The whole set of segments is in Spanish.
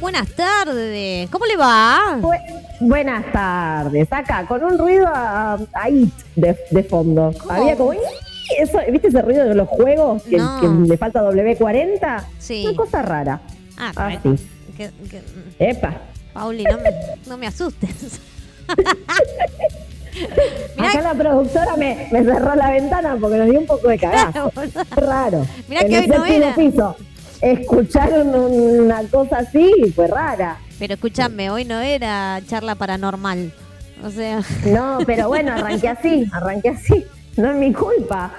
Buenas tardes. ¿Cómo le va? Bu- buenas tardes, acá con un ruido a, a IT de, de fondo. ¿Cómo? Había como, eso, ¿viste ese ruido de los juegos que, No. que le falta W40? Sí. Una cosa rara. Ah, Así. que- que- Epa. Pauli, no me, no me asustes. Mirá- Acá la productora me, me cerró la ventana porque nos dio un poco de cagazo. raro. Mirá en que el hoy no era. piso. Escucharon una cosa así y fue rara. Pero escúchame, hoy no era charla paranormal. O sea, No, pero bueno, arranqué así, arranqué así. No es mi culpa.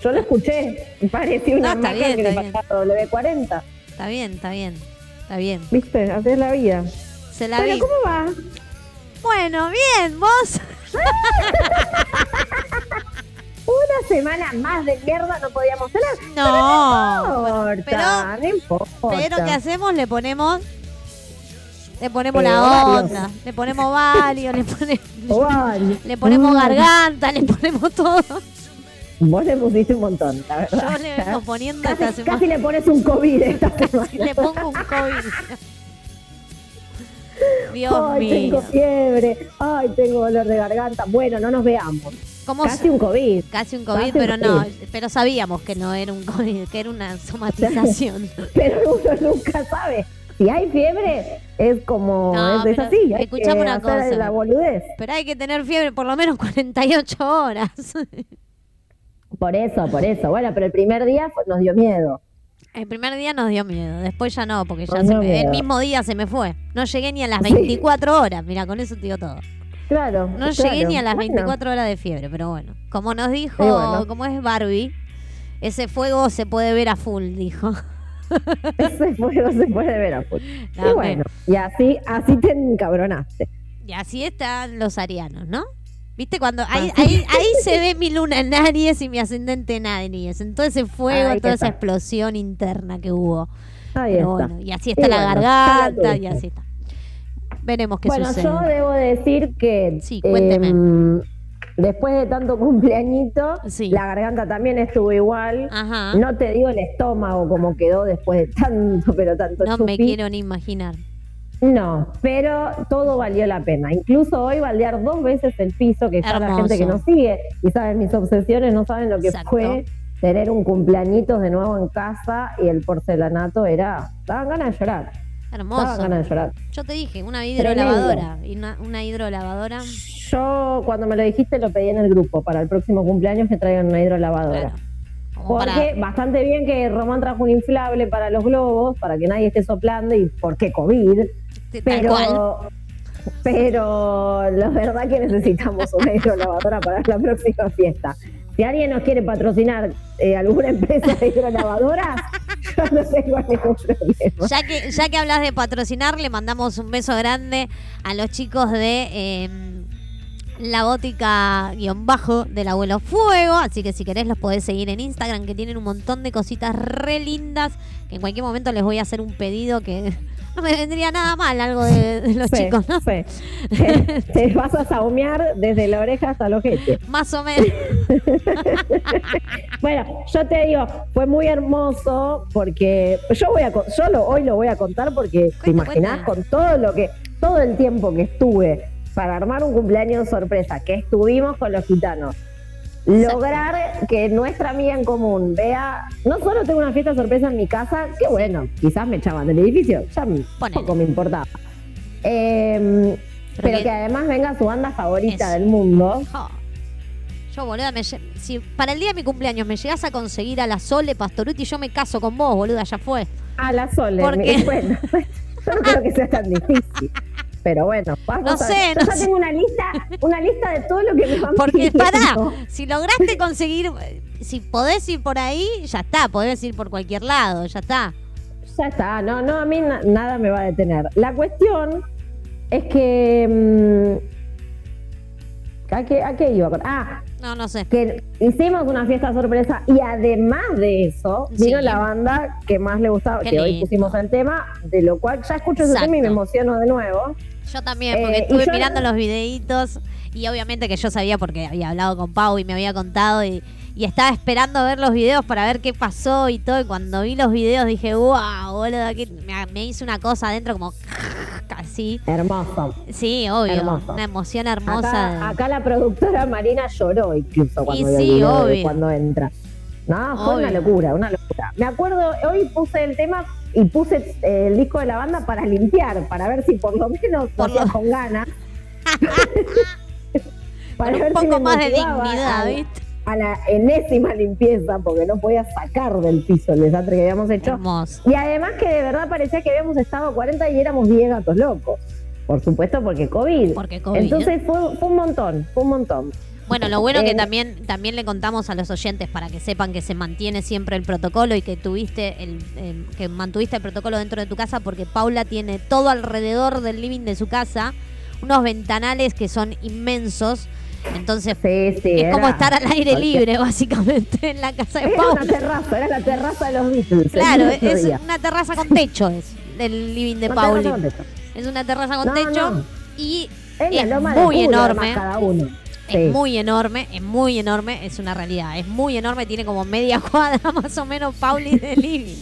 Yo lo escuché. Parecía una No, bien, que le pasaba W40. está bien, está bien. Está bien. ¿Viste? Así es la vida. Se la Pero vi. ¿cómo va? Bueno, bien, vos. Una semana más de mierda no podíamos tener. No. No importa, no importa. Pero ¿qué hacemos? Le ponemos. Le ponemos Eh, la varios. onda. Le ponemos varios, le, pone- le ponemos Mm. garganta, le ponemos todo. Vos le pusiste un montón, la verdad. Yo le vengo poniendo esta Casi, semana. casi le pones un COVID esta semana. Le pongo un COVID. Dios Ay, mío. tengo fiebre. Ay, tengo dolor de garganta. Bueno, no nos veamos. ¿Cómo Casi un COVID. Casi un COVID, Casi un pero no, pero sabíamos que no era un COVID, que era una somatización. Pero uno nunca sabe. Si hay fiebre, es como. No, es, así. Escuchame una cosa. la boludez. Pero hay que tener fiebre por lo menos 48 horas. Por eso, por eso. Bueno, pero el primer día nos dio miedo. El primer día nos dio miedo, después ya no, porque ya se me- el mismo día se me fue. No llegué ni a las Sí. 24 horas, mira, con eso te digo todo. Claro. No claro. llegué ni a las Bueno, 24 horas de fiebre, pero bueno. Como nos dijo, bueno. como es Barbie, ese fuego se puede ver a full, dijo. Ese fuego se puede ver a full. Dame. Y bueno, y así, así te encabronaste. Y así están los arianos, ¿no? ¿Viste? Cuando ahí, ahí, ahí se ve mi luna en Aries y mi ascendente en Aries. En todo ese fuego, Ahí toda esa está. explosión interna que hubo. Ahí Pero está. bueno, y así está Y la bueno, garganta y así está. Veremos qué Bueno, sucede. yo debo decir que Sí, cuénteme. em, después de tanto cumpleañito, Sí. la garganta también estuvo igual. Ajá. No te digo el estómago como quedó después de tanto, pero tanto No me quiero ni imaginar. No, pero todo valió la pena. Incluso hoy baldear dos veces el piso, que ya la gente que nos sigue y sabe mis obsesiones no saben lo que Exacto. fue tener un cumpleañitos de nuevo en casa y el porcelanato era... Daban ganas de llorar. Daban Hermoso. ganas de llorar. Yo te dije, una hidrolavadora. Y una, una hidrolavadora. Yo cuando me lo dijiste lo pedí en el grupo para el próximo cumpleaños que traigan una hidrolavadora. Claro. Porque para- bastante bien que Román trajo un inflable para los globos, para que nadie esté soplando y por qué COVID. Pero, pero la verdad que necesitamos una hidrolavadora para la próxima fiesta. Si alguien nos quiere patrocinar eh, alguna empresa de hidrolavadoras, yo no tengo ningún problema. Ya que, ya que hablas de patrocinar, le mandamos un beso grande a los chicos de eh, la gótica guion bajo del abuelo fuego. Así que si querés los podés seguir en Instagram, que tienen un montón de cositas re lindas. Que en cualquier momento les voy a hacer un pedido que no me vendría nada mal, algo de, de los Sí, chicos, ¿no? sí. Te, te vas a saumear desde la oreja hasta el ojete. Más o menos. Bueno, yo te digo, fue muy hermoso porque yo voy a yo lo, hoy lo voy a contar porque te imaginás cuenta. con todo lo que todo el tiempo que estuve para armar un cumpleaños sorpresa que estuvimos con los gitanos. Lograr que nuestra amiga en común vea, no solo tengo una fiesta sorpresa en mi casa, que bueno, quizás me echaban del edificio, ya Ponele. poco me importaba. Em, Pero pero que- que además venga su banda favorita del mundo. Yo, boluda, me si para el día de mi cumpleaños me llegas a conseguir a la Sole Pastoruti, yo me caso con vos, boluda, ya fue. A la Sole. ¿Por me- qué? Bueno, yo no creo que sea tan difícil. Pero bueno, vamos No a ver. sé, Yo no ya sé. tengo una lista, una lista de todo lo que me van Porque, pidiendo. pará, si lograste conseguir, si podés ir por ahí, ya está, podés ir por cualquier lado, ya está. Ya está, no, no, a mí na- nada me va a detener. La cuestión es que. mm, ¿a, qué, ¿A qué iba? Ah, No, no sé. que hicimos una fiesta sorpresa y además de eso vino Sí. la banda que más le gustaba, Qué que hoy pusimos el tema, de lo cual ya escucho ese tema y me emociono de nuevo. Yo también, porque Eh, estuve mirando los videitos y obviamente que yo sabía porque había hablado con Pau y me había contado y, y estaba esperando ver los videos para ver qué pasó y todo. Y cuando vi los videos dije, wow, boludo, me, me hice una cosa adentro como así. Hermoso. Sí, obvio, Hermoso. una emoción hermosa. Acá, acá la productora Marina lloró incluso cuando Y sí, obvio. cuando entra. No, fue una locura, una locura. Me acuerdo, hoy puse el tema y puse eh, el disco de la banda para limpiar, para ver si por lo menos lo- con ganas. Con un ver si poco me más de dignidad, a- ¿viste? A la enésima limpieza, porque no podía sacar del piso el desastre que habíamos hecho. Hermoso. Y además que de verdad parecía que habíamos estado 40 y éramos 10 gatos locos. Por supuesto, porque COVID. Porque COVID. Entonces fue, fue un montón, fue un montón. Bueno, lo bueno que Eh, también, también le contamos a los oyentes para que sepan que se mantiene siempre el protocolo y que tuviste el, eh, que mantuviste el protocolo dentro de tu casa porque Paula tiene todo alrededor del living de su casa, unos ventanales que son inmensos. Entonces Sí, sí. es como estar al aire libre, básicamente, en la casa de Era una Paula. terraza, era la terraza de los Beatles. Claro, es una terraza con techo, es el living de techo. Es una terraza con No, techo no. y Es loma de muy culo, enorme. cada uno. Sí. Es muy enorme, es muy enorme, es una realidad. Es muy enorme, tiene como media cuadra más o menos Pauli de living.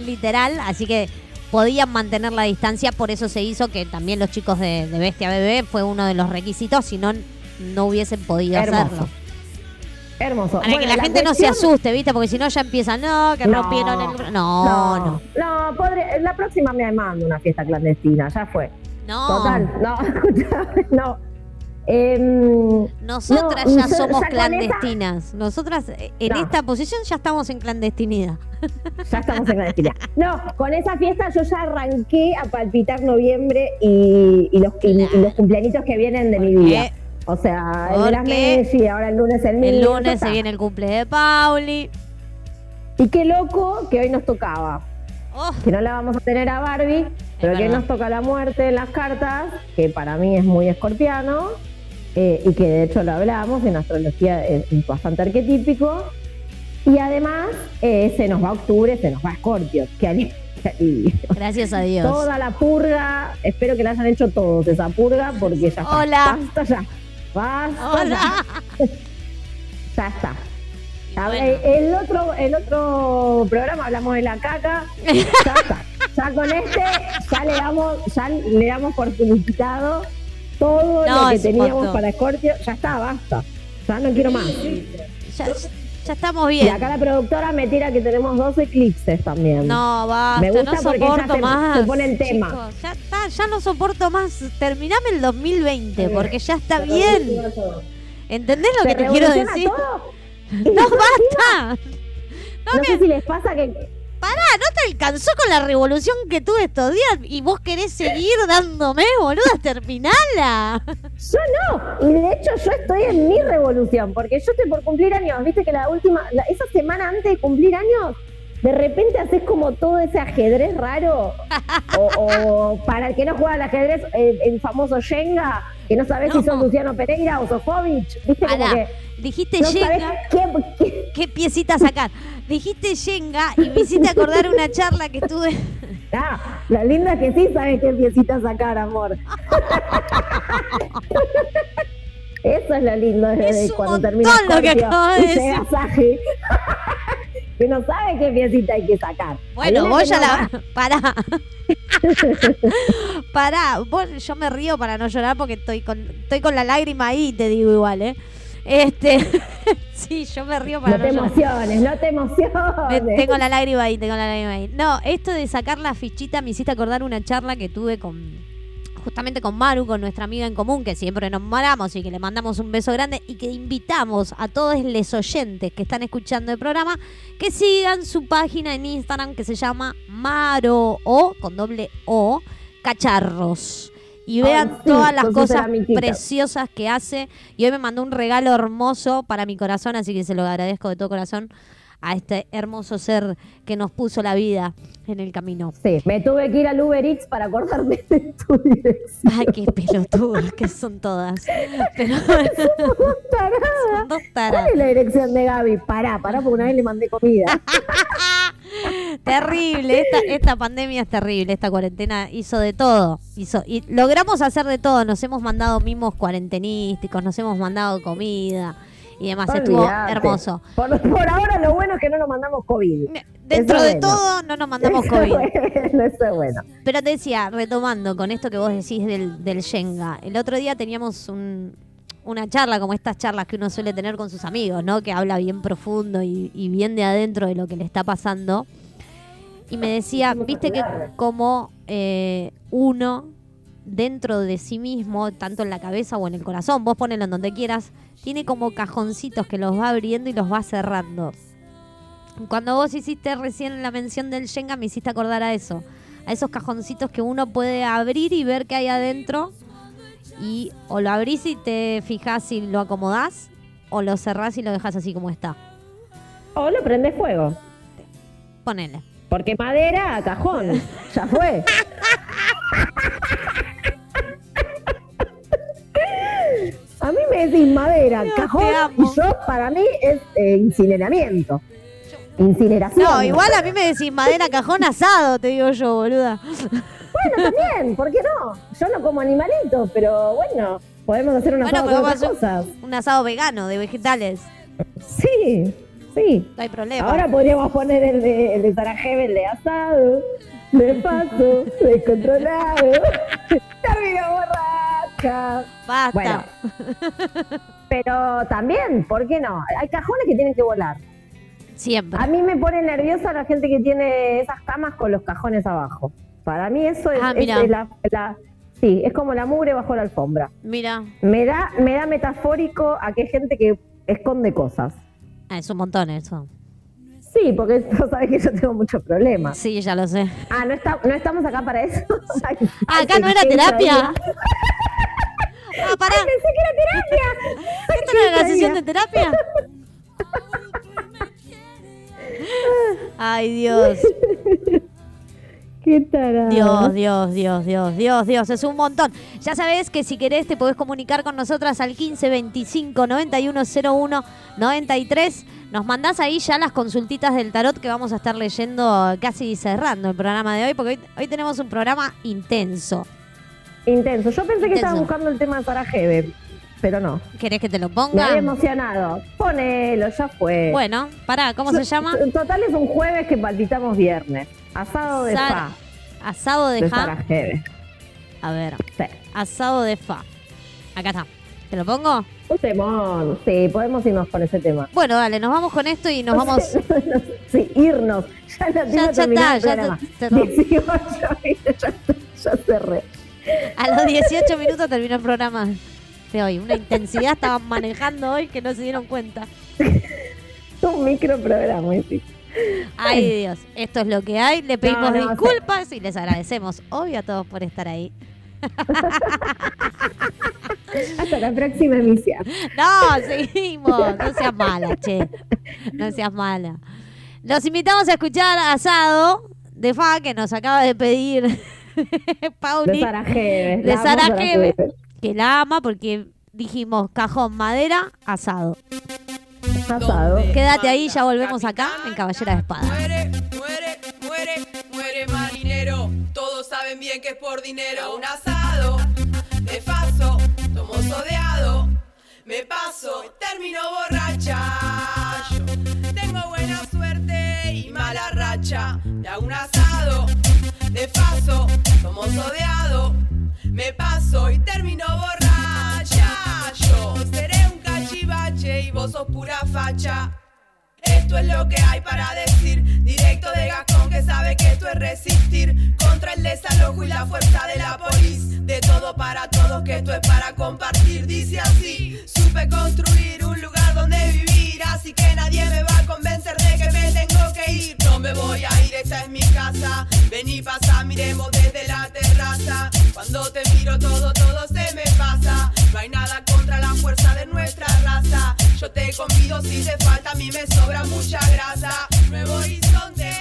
Literal, así que podían mantener la distancia, por eso se hizo que también los chicos de, de Bestia Bebé fue uno de los requisitos, si no, no hubiesen podido Hermoso. hacerlo. Hermoso. Para Bueno, que la, gente no se asuste, ¿viste? Porque si no ya empiezan, no, que No. rompieron el... No, no. No, no, podré- la próxima me mando una fiesta clandestina, ya fue. No. Total, no, no. Em, Nosotras No, ya somos esa- clandestinas. Nosotras eh, en No. esta posición ya estamos en clandestinidad. ya estamos en clandestina. No, con esa fiesta yo ya arranqué a palpitar noviembre y, y los, y- y Claro. los cumpleañitos que vienen de mi vida. O sea, el de las Messi, ahora el lunes el mío. El lunes se viene el cumple de Pauli. Y qué loco que hoy nos tocaba. Oh, Que no la vamos a tener a Barbie, pero que hoy nos toca la muerte en las cartas, que para mí es muy escorpiano, eh, y que de hecho lo hablamos, en astrología es, es bastante arquetípico. Y además eh, se nos va octubre, se nos va Escorpio. Que gracias a Dios. Toda la purga, espero que la hayan hecho todos esa purga, porque ya está. Hola. Basta ya. Basta Hola. ya. Ya está. Bueno, ver, el otro, el otro programa hablamos de la caca. Ya está. Ya con este, ya le damos, ya le damos por finiquitado todo No, lo que teníamos para Scorpio. Ya está, basta. Ya no quiero más. ya, ya estamos Y bien. acá la productora me tira que tenemos dos eclipses también. No, basta, Me gusta no porque ya soporto se- más. se pone en tema. chicos. ya está, ya no soporto más. Terminame el 2020, porque ya está bien. ¿Entendés lo ¿Se que te quiero decir? todo? No basta. No, sé si les pasa que Pará, ¿no te alcanzó con la revolución que tuve estos días? Y vos querés seguir dándome, boluda, terminala. Yo no, y de hecho yo estoy en mi revolución, porque yo estoy por cumplir años, viste que la última, la- esa semana antes de cumplir años, de repente haces como todo ese ajedrez raro, o, o para el que no juega al ajedrez, el, el famoso Shenga, que no sabes si sos Luciano Pereira o Sofovich, viste como que dijiste no Yenga, qué, qué- qué piecita sacar. Dijiste Yenga y me hiciste acordar una charla que tuve. Ah, lo lindo es que sí sabes qué piecita sacar, amor. Eso es lo lindo de, Es cuando termina lo que acabas de decir. que no sabe qué piecita hay que sacar. Bueno, vos ya no la. Pará. Pará, vos, yo me río para no llorar porque estoy con, estoy con la lágrima ahí, te digo igual, ¿eh? Este. sí, yo me río para No no, te llorar. emociones, no te Me- emociones. tengo la lágrima ahí, tengo la lágrima ahí. No, esto de sacar la fichita me hiciste acordar una charla que tuve con justamente con Maru, con nuestra amiga en común, que siempre nos moramos y que le mandamos un beso grande y que invitamos a todos los oyentes que están escuchando el programa que sigan su página en Instagram que se llama Maro o con doble O Cacharros. Y Ay, vean sí, todas las cosas preciosas que hace. Y hoy me mandó un regalo hermoso para mi corazón, así que se lo agradezco de todo corazón a este hermoso ser que nos puso la vida en el camino. Sí, me tuve que ir al Uber Eats para acordarme de tu dirección. Ay, qué pelotudas que son todas. Pero son dos ¿Cuál taras. es la dirección de Gaby? Pará, pará, porque una vez le mandé comida. Terrible, esta, esta pandemia es terrible, esta cuarentena hizo de todo. Hizo, y logramos hacer de todo, nos hemos mandado mimos cuarentenísticos, nos hemos mandado comida y demás. Estuvo Olvídate. hermoso. Por, por ahora lo bueno es que no nos mandamos COVID. Dentro Eso de bueno. todo no nos mandamos Eso es COVID. bueno, Eso es bueno. Pero te decía, retomando con esto que vos decís del, del Shenga, el otro día teníamos un- una charla, como estas charlas que uno suele tener con sus amigos, ¿no? Que habla bien profundo y, y bien de adentro de lo que le está pasando. Y me decía, viste que como eh, uno dentro de sí mismo, tanto en la cabeza o en el corazón, vos ponelo en donde quieras, tiene como cajoncitos que los va abriendo y los va cerrando. Cuando vos hiciste recién la mención del Shenga, me hiciste acordar a eso. A esos cajoncitos que uno puede abrir y ver qué hay adentro. Y o lo abrís y te fijas y lo acomodás, o lo cerrás y lo dejas así como está. O lo prende fuego. Ponele. Porque madera, cajón. Ya fue. Decís madera, cajón, y yo, para mí, es eh, incineramiento. Incineración. No, igual a mí me decís madera, cajón, asado, te digo yo, boluda. Bueno, también, ¿por qué no? Yo no como animalitos, pero bueno, podemos hacer Bueno, asado con otras cosas. un asado vegano de vegetales. Sí, sí. No hay problema. Ahora podríamos poner el de, el de Sarajevo, el de asado, de paso, descontrolado. Termino Basta. Bueno, pero también, ¿por qué no? Hay cajones que tienen que volar. Siempre. A mí me pone nerviosa la gente que tiene esas camas con los cajones abajo. Para mí eso es, Ah, es la, la- sí, es como la mugre bajo la alfombra. Mira, Me da, me da metafórico a que hay gente que esconde cosas. ah, es un montón eso. Sí, porque tú sabes que yo tengo muchos problemas. Sí, ya lo sé. Ah, ¿no, está, no estamos acá para eso? Acá no era terapia. Ah, pará. Pensé que era terapia. ¿Esto no era la sesión de terapia? Ay, Dios. Qué tarada. Dios, Dios, Dios, Dios, Dios, Dios, es un montón. Ya sabés que si querés te podés comunicar con nosotras al 15 25 91 01 93. Nos mandás ahí ya las consultitas del tarot que vamos a estar leyendo casi cerrando el programa de hoy, porque hoy, hoy tenemos un programa intenso. Intenso. Yo pensé que Intenso. estaba buscando el tema de Sarajevo, pero no. ¿Querés que te lo Me ponga? había emocionado. Ponelo, ya fue. Bueno, pará, ¿cómo se llama? En total es un jueves que palpitamos viernes. Asado de fa. Asado de De fa. A ver, Sí. asado de fa. Acá está. ¿Te lo pongo? Un temón. Sí, podemos irnos con ese tema. Bueno, dale, nos vamos con esto y nos vamos. sí, irnos. Ya no Ya- ya está, ya te- te- 18, ¿viste? ya, ya cerré. A los 18 minutos terminó el programa de hoy. Una intensidad estaban manejando hoy que no se dieron cuenta. Un microprograma, sí. Ay, Dios, esto es lo que hay. Le pedimos no, disculpas y les agradecemos, obvio, a todos por estar ahí. Hasta la próxima emisión. No, seguimos. No seas mala, che. No seas mala. Los invitamos a escuchar Asado de Fa, que nos acaba de pedir De Pauli, Sarajevo. de Sarajevo, que la ama porque dijimos cajón, madera, asado. Asado. Quédate ahí, ya volvemos acá en Caballera de Espada. Muere, muere, muere, muere marinero. Todos saben bien que es por dinero. Un asado, de paso, tomo sodeado. Me paso, termino borracha. Y mala racha. Me hago un asado, de paso, tomo sodeado. Me paso y termino borracha. Yo seré un cachivache y vos sos pura facha. Esto es lo que hay para decir, directo de Gascón que sabe que esto es resistir contra el desalojo y la fuerza de la polis. De todo para todos, que esto es para compartir. Dice así, supe construir un lugar donde vivir, así que nadie me va a convencer de que me tengo que ir. No me voy a ir, esta es mi casa. Vení, pasa, miremos desde la terraza. Cuando te miro todo, Yo te convido si te falta mi mí me sobra mucha grasa. Nuevo horizonte,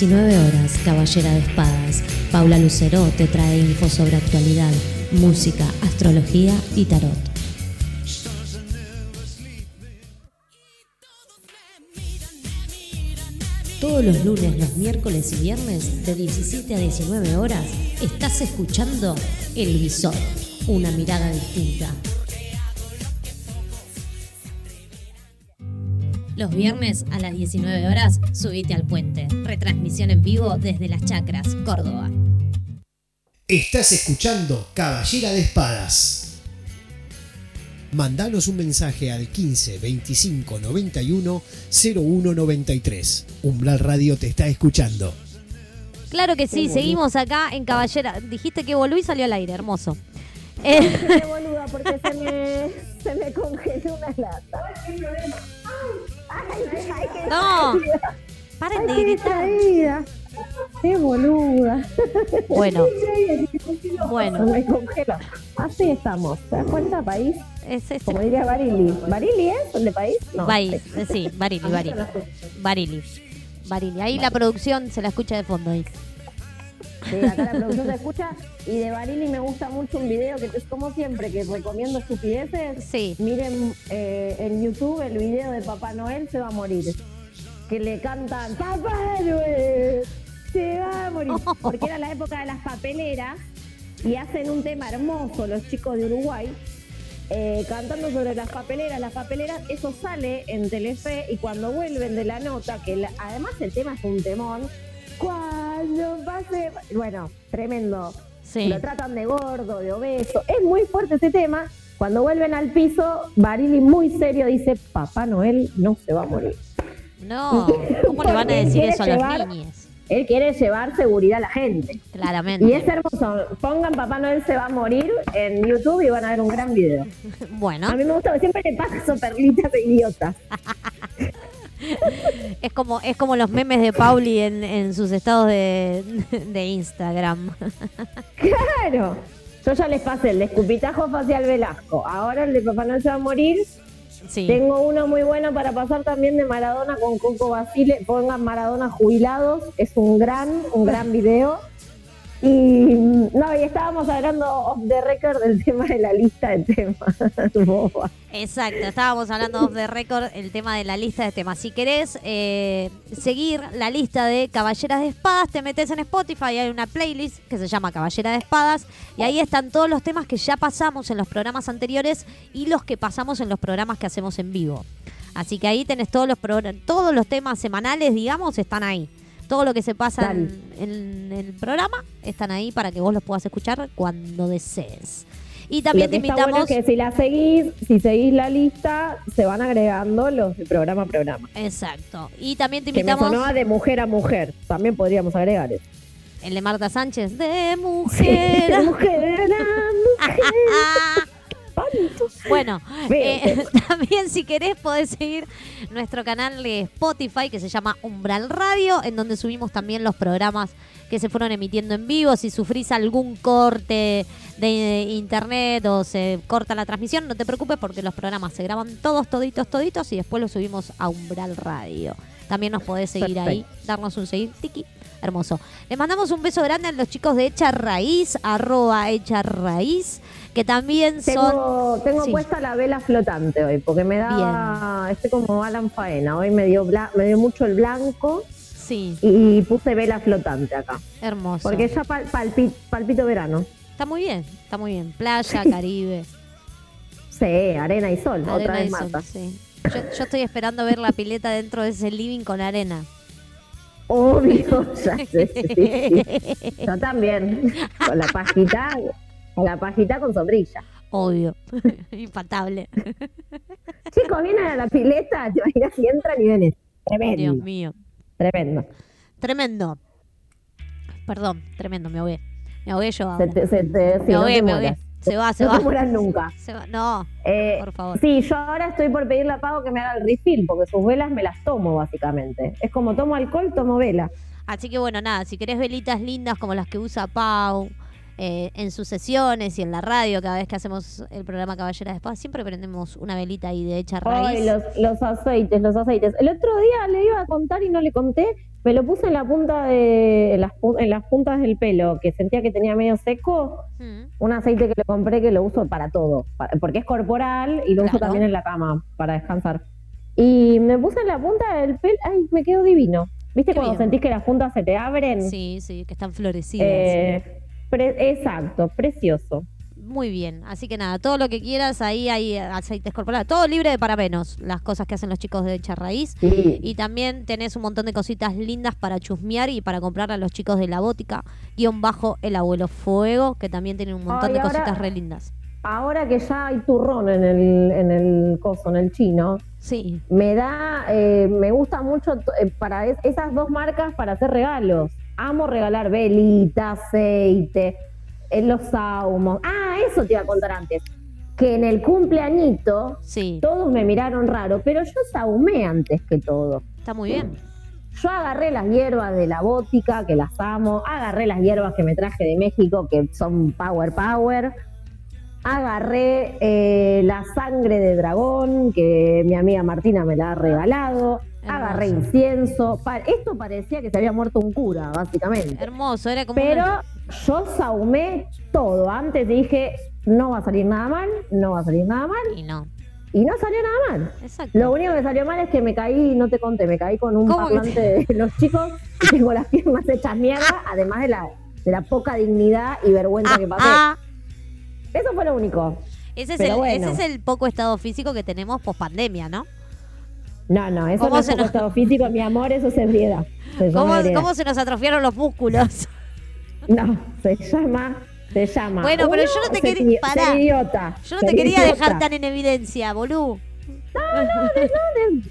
19 horas, Caballera de Espadas. Paula Lucero te trae info sobre actualidad, música, astrología y tarot. Todos los lunes, los miércoles y viernes, de 17 a 19 horas, estás escuchando El Visor, una mirada distinta. Los viernes a las 19 horas, subite al puente. Retransmisión en vivo desde Las Chacras, Córdoba. Estás escuchando Caballera de Espadas. Mandanos un mensaje al 15 25 91 01 93. Umbral Radio te está escuchando. Claro que sí, seguimos acá en Caballera. Dijiste que volví y salió al aire, hermoso. Eh, Qué boluda, porque se me, se me congeló una lata. Ay, ay, qué no. Paren de gritar. Qué boluda. Bueno, bueno, me. Así estamos. ¿Te das cuenta, país? es ese. Como diría Barili. ¿Barili es el de país? No. País, sí, Barili, Barili. Barili. Barili. Ahí la producción se la escucha de fondo. ahí. Sí, acá la producción se escucha. Y de Barili me gusta mucho un video que es como siempre, que recomiendo estupideces. Sí. Miren eh, en YouTube el video de Papá Noel se va a morir. Que le cantan Papá Noel se va a morir. Porque era la época de las papeleras y hacen un tema hermoso los chicos de Uruguay. eh, cantando sobre las papeleras, las papeleras, eso sale en Telefe y cuando vuelven de la nota, que la- además el tema es un temón, cuando pase, bueno, tremendo, Sí. lo tratan de gordo, de obeso. Es muy fuerte ese tema. Cuando vuelven al piso, Barili muy serio dice, Papá Noel no se va a morir. No, ¿cómo le van a decir eso a los niños? Él quiere llevar seguridad a la gente. Claramente. Y es hermoso. Pongan Papá Noel se va a morir en YouTube y van a ver un gran video. Bueno, A mí me gusta, siempre le paso perlitas de idiotas. es como, es como los memes de Pauli en, en sus estados de, de Instagram. Claro. Yo ya les pasé el de escupitajo facial Velasco. Ahora el de Papá Noel se va a morir. Sí. Tengo uno muy bueno para pasar también de Maradona con Coco Basile. Pongan Maradona jubilados. Es un gran, un gran video. Y no, y estábamos hablando off the record del tema de la lista de temas. Exacto, estábamos hablando off the record el tema de la lista de temas. Si querés eh, seguir la lista de Caballeras de Espadas, te metes en Spotify, hay una playlist que se llama Caballera de Espadas y ahí están todos los temas que ya pasamos en los programas anteriores y los que pasamos en los programas que hacemos en vivo. Así que ahí tenés todos los todos los temas semanales, digamos, están ahí. Todo lo que se pasa en, en el programa están ahí para que vos los puedas escuchar cuando desees. Y también Lo te que está bueno invitamos. es que si la seguís, si seguís la lista, se van agregando los de programa a programa. Exacto. Y también te Que me invitamos sonaba de mujer a mujer. También podríamos agregar eso. el de Marta Sánchez de mujer. De mujer a mujer. bueno, eh, también si querés podés seguir nuestro canal de Spotify que se llama Umbral Radio, en donde subimos también los programas que se fueron emitiendo en vivo. Si sufrís algún corte de internet o se corta la transmisión, no te preocupes porque los programas se graban todos, toditos, toditos y después los subimos a Umbral Radio. También nos podés seguir ahí, darnos un seguir, tiki. Hermoso. Les mandamos un beso grande a los chicos de Hecha Raíz, arroba Hecha Raíz, que también son... Tengo, tengo Sí. puesta la vela flotante hoy, porque me da, estoy como Alan Faena, hoy me dio, bla- me dio mucho el blanco Sí, y puse vela flotante acá, hermoso. porque ya pal- palpi- palpito verano. Está muy bien, está muy bien. Playa, Caribe, Sí, arena y sol, otra vez y sol, Marta. sí. Yo, yo estoy esperando ver la pileta dentro de ese living con arena. Obvio, ya sé, sí, sí. Yo también, con la pajita, la pajita con sombrilla. Obvio. Infaltable. Chicos, vienen a la pileta, te imaginas si entran y ven. Tremendo, Dios mío. tremendo. Tremendo. Perdón, tremendo, me ahogué. Me ahogué yo Se ahora. te, se te, sí, Me no ahogué, te me ahogué. Se va, se no va. te mueras nunca. Se va. No, Eh, por favor. Sí, yo ahora estoy por pedirle a Pau que me haga el refill, porque sus velas me las tomo, básicamente. Es como tomo alcohol, tomo vela. Así que bueno, nada, si querés velitas lindas como las que usa Pau eh, en sus sesiones y en la radio, cada vez que hacemos el programa Caballera de Espadas, siempre prendemos una velita ahí de hecha raíz. Ay, los, los aceites, los aceites. El otro día le iba a contar y no le conté. Me lo puse en la punta de, en las, en las puntas del pelo, que sentía que tenía medio seco. Mm, Un aceite que le compré que lo uso para todo, porque es corporal y lo uso también en la cama para descansar. Y me puse en la punta del pelo, ay, me quedó divino. ¿Viste Qué cuando bien. sentís que las puntas se te abren? Sí, sí, que están florecidas. Eh, pre- exacto, precioso. Muy bien, así que nada, todo lo que quieras, ahí hay aceites corporales, todo libre de parabenos, las cosas que hacen los chicos de Hecha Raíz. Sí. Y también tenés un montón de cositas lindas para chusmear y para comprar a los chicos de la bótica, guion bajo el abuelo fuego, que también tienen un montón Ay, de ahora- cositas re lindas. Ahora que ya hay turrón en el, en el coso, en el chino, Sí, me da, eh, me gusta mucho eh, para es- esas dos marcas para hacer regalos. Amo regalar velita, aceite, eh, los saumos. Ah, eso te iba a contar antes. Que en el cumpleañito sí, todos me miraron raro, pero yo saumé antes que todo. está muy bien. Yo agarré las hierbas de la bótica, que las amo. Agarré las hierbas que me traje de México, que son Power Power. Agarré eh, la sangre de dragón, que mi amiga Martina me la ha regalado. Agarré incienso. Esto parecía que se había muerto un cura, básicamente. Hermoso, era como Pero una- yo saumé todo. Antes dije, no va a salir nada mal, no va a salir nada mal. Y no, Y no salió nada mal. exacto. Lo único que salió mal es que me caí, no te conté, me caí con un ¿Cómo que parlante de los chicos y tengo las piernas hechas mierda, además de la, de la poca dignidad y vergüenza Ah, que pasé. ah, Eso fue lo único. ese, es el, bueno. ese es el poco estado físico que tenemos post pandemia, ¿no? No, no, eso ¿Cómo no es nos- estado físico, mi amor, eso es ebriedad. Se ¿Cómo, se nos atrofiaron los músculos? No, se llama, se llama. Bueno, pero yo no te quería- pará. idiota. Yo no te quería idiota. dejar tan en evidencia, bolú.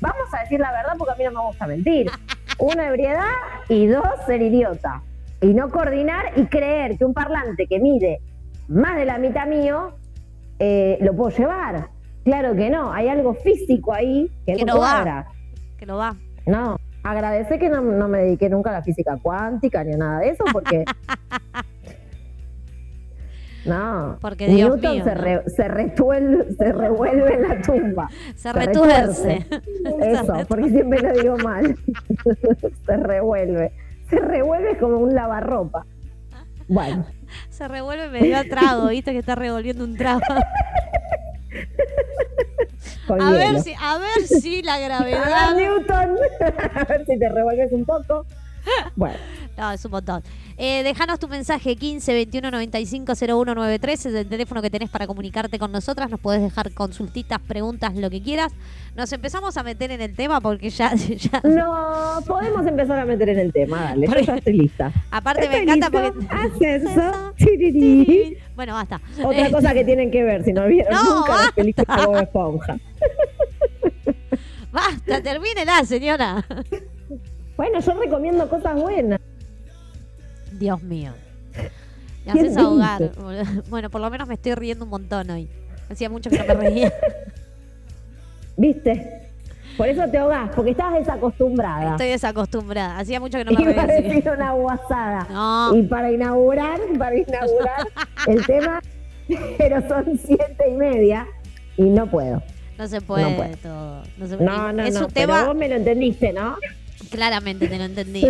Vamos a decir la verdad porque a mí no me gusta mentir. Una ebriedad y dos, ser idiota. Y no coordinar y creer que un parlante que mide más de la mitad mío eh, lo puedo llevar. Claro que no, hay algo físico ahí que, Que no, va. Que no va. No, agradece que no, no me dediqué nunca a la física cuántica ni a nada de eso porque... No, Porque, Dios Newton mío, se, ¿no? re- se revuelve en la tumba. Se retuerce. Eso, porque siempre lo digo mal. se revuelve. Se revuelve como un lavarropa. Bueno, Se revuelve medio a trago, viste que está revolviendo un trago. Con A ver si, a ver si la A gravedad. ver, Newton. A ver si te revuelves un poco. Bueno, No, es un montón. Eh, déjanos tu mensaje 15 21 95 0193, es el teléfono que tenés para comunicarte con nosotras. Nos podés dejar consultitas, preguntas, lo que quieras. Nos empezamos a meter en el tema porque ya. ya no podemos empezar a meter en el tema. Dale, yo ya estoy lista. aparte me ¿Estoy encanta listo? porque. Ascenso. Bueno, basta. Otra Eh, cosa que tienen que ver si no vieron No, nunca las basta. películas de Bob Esponja. Basta, termínela, señora. Bueno, yo recomiendo cosas buenas. Dios mío. Me ¿Quién haces ahogar. Bueno, por lo menos me estoy riendo un montón hoy. Hacía mucho que no me reía. ¿Viste? Por eso te ahogás, porque estabas desacostumbrada. Estoy desacostumbrada. Hacía mucho que no me Iba a decir una guasada. No. Y para inaugurar, para inaugurar el tema, pero son siete y media y no puedo. No se puede puede. todo. No, se- No, no, es no. un pero tema. vos me lo entendiste, ¿no? Claramente te lo entendí.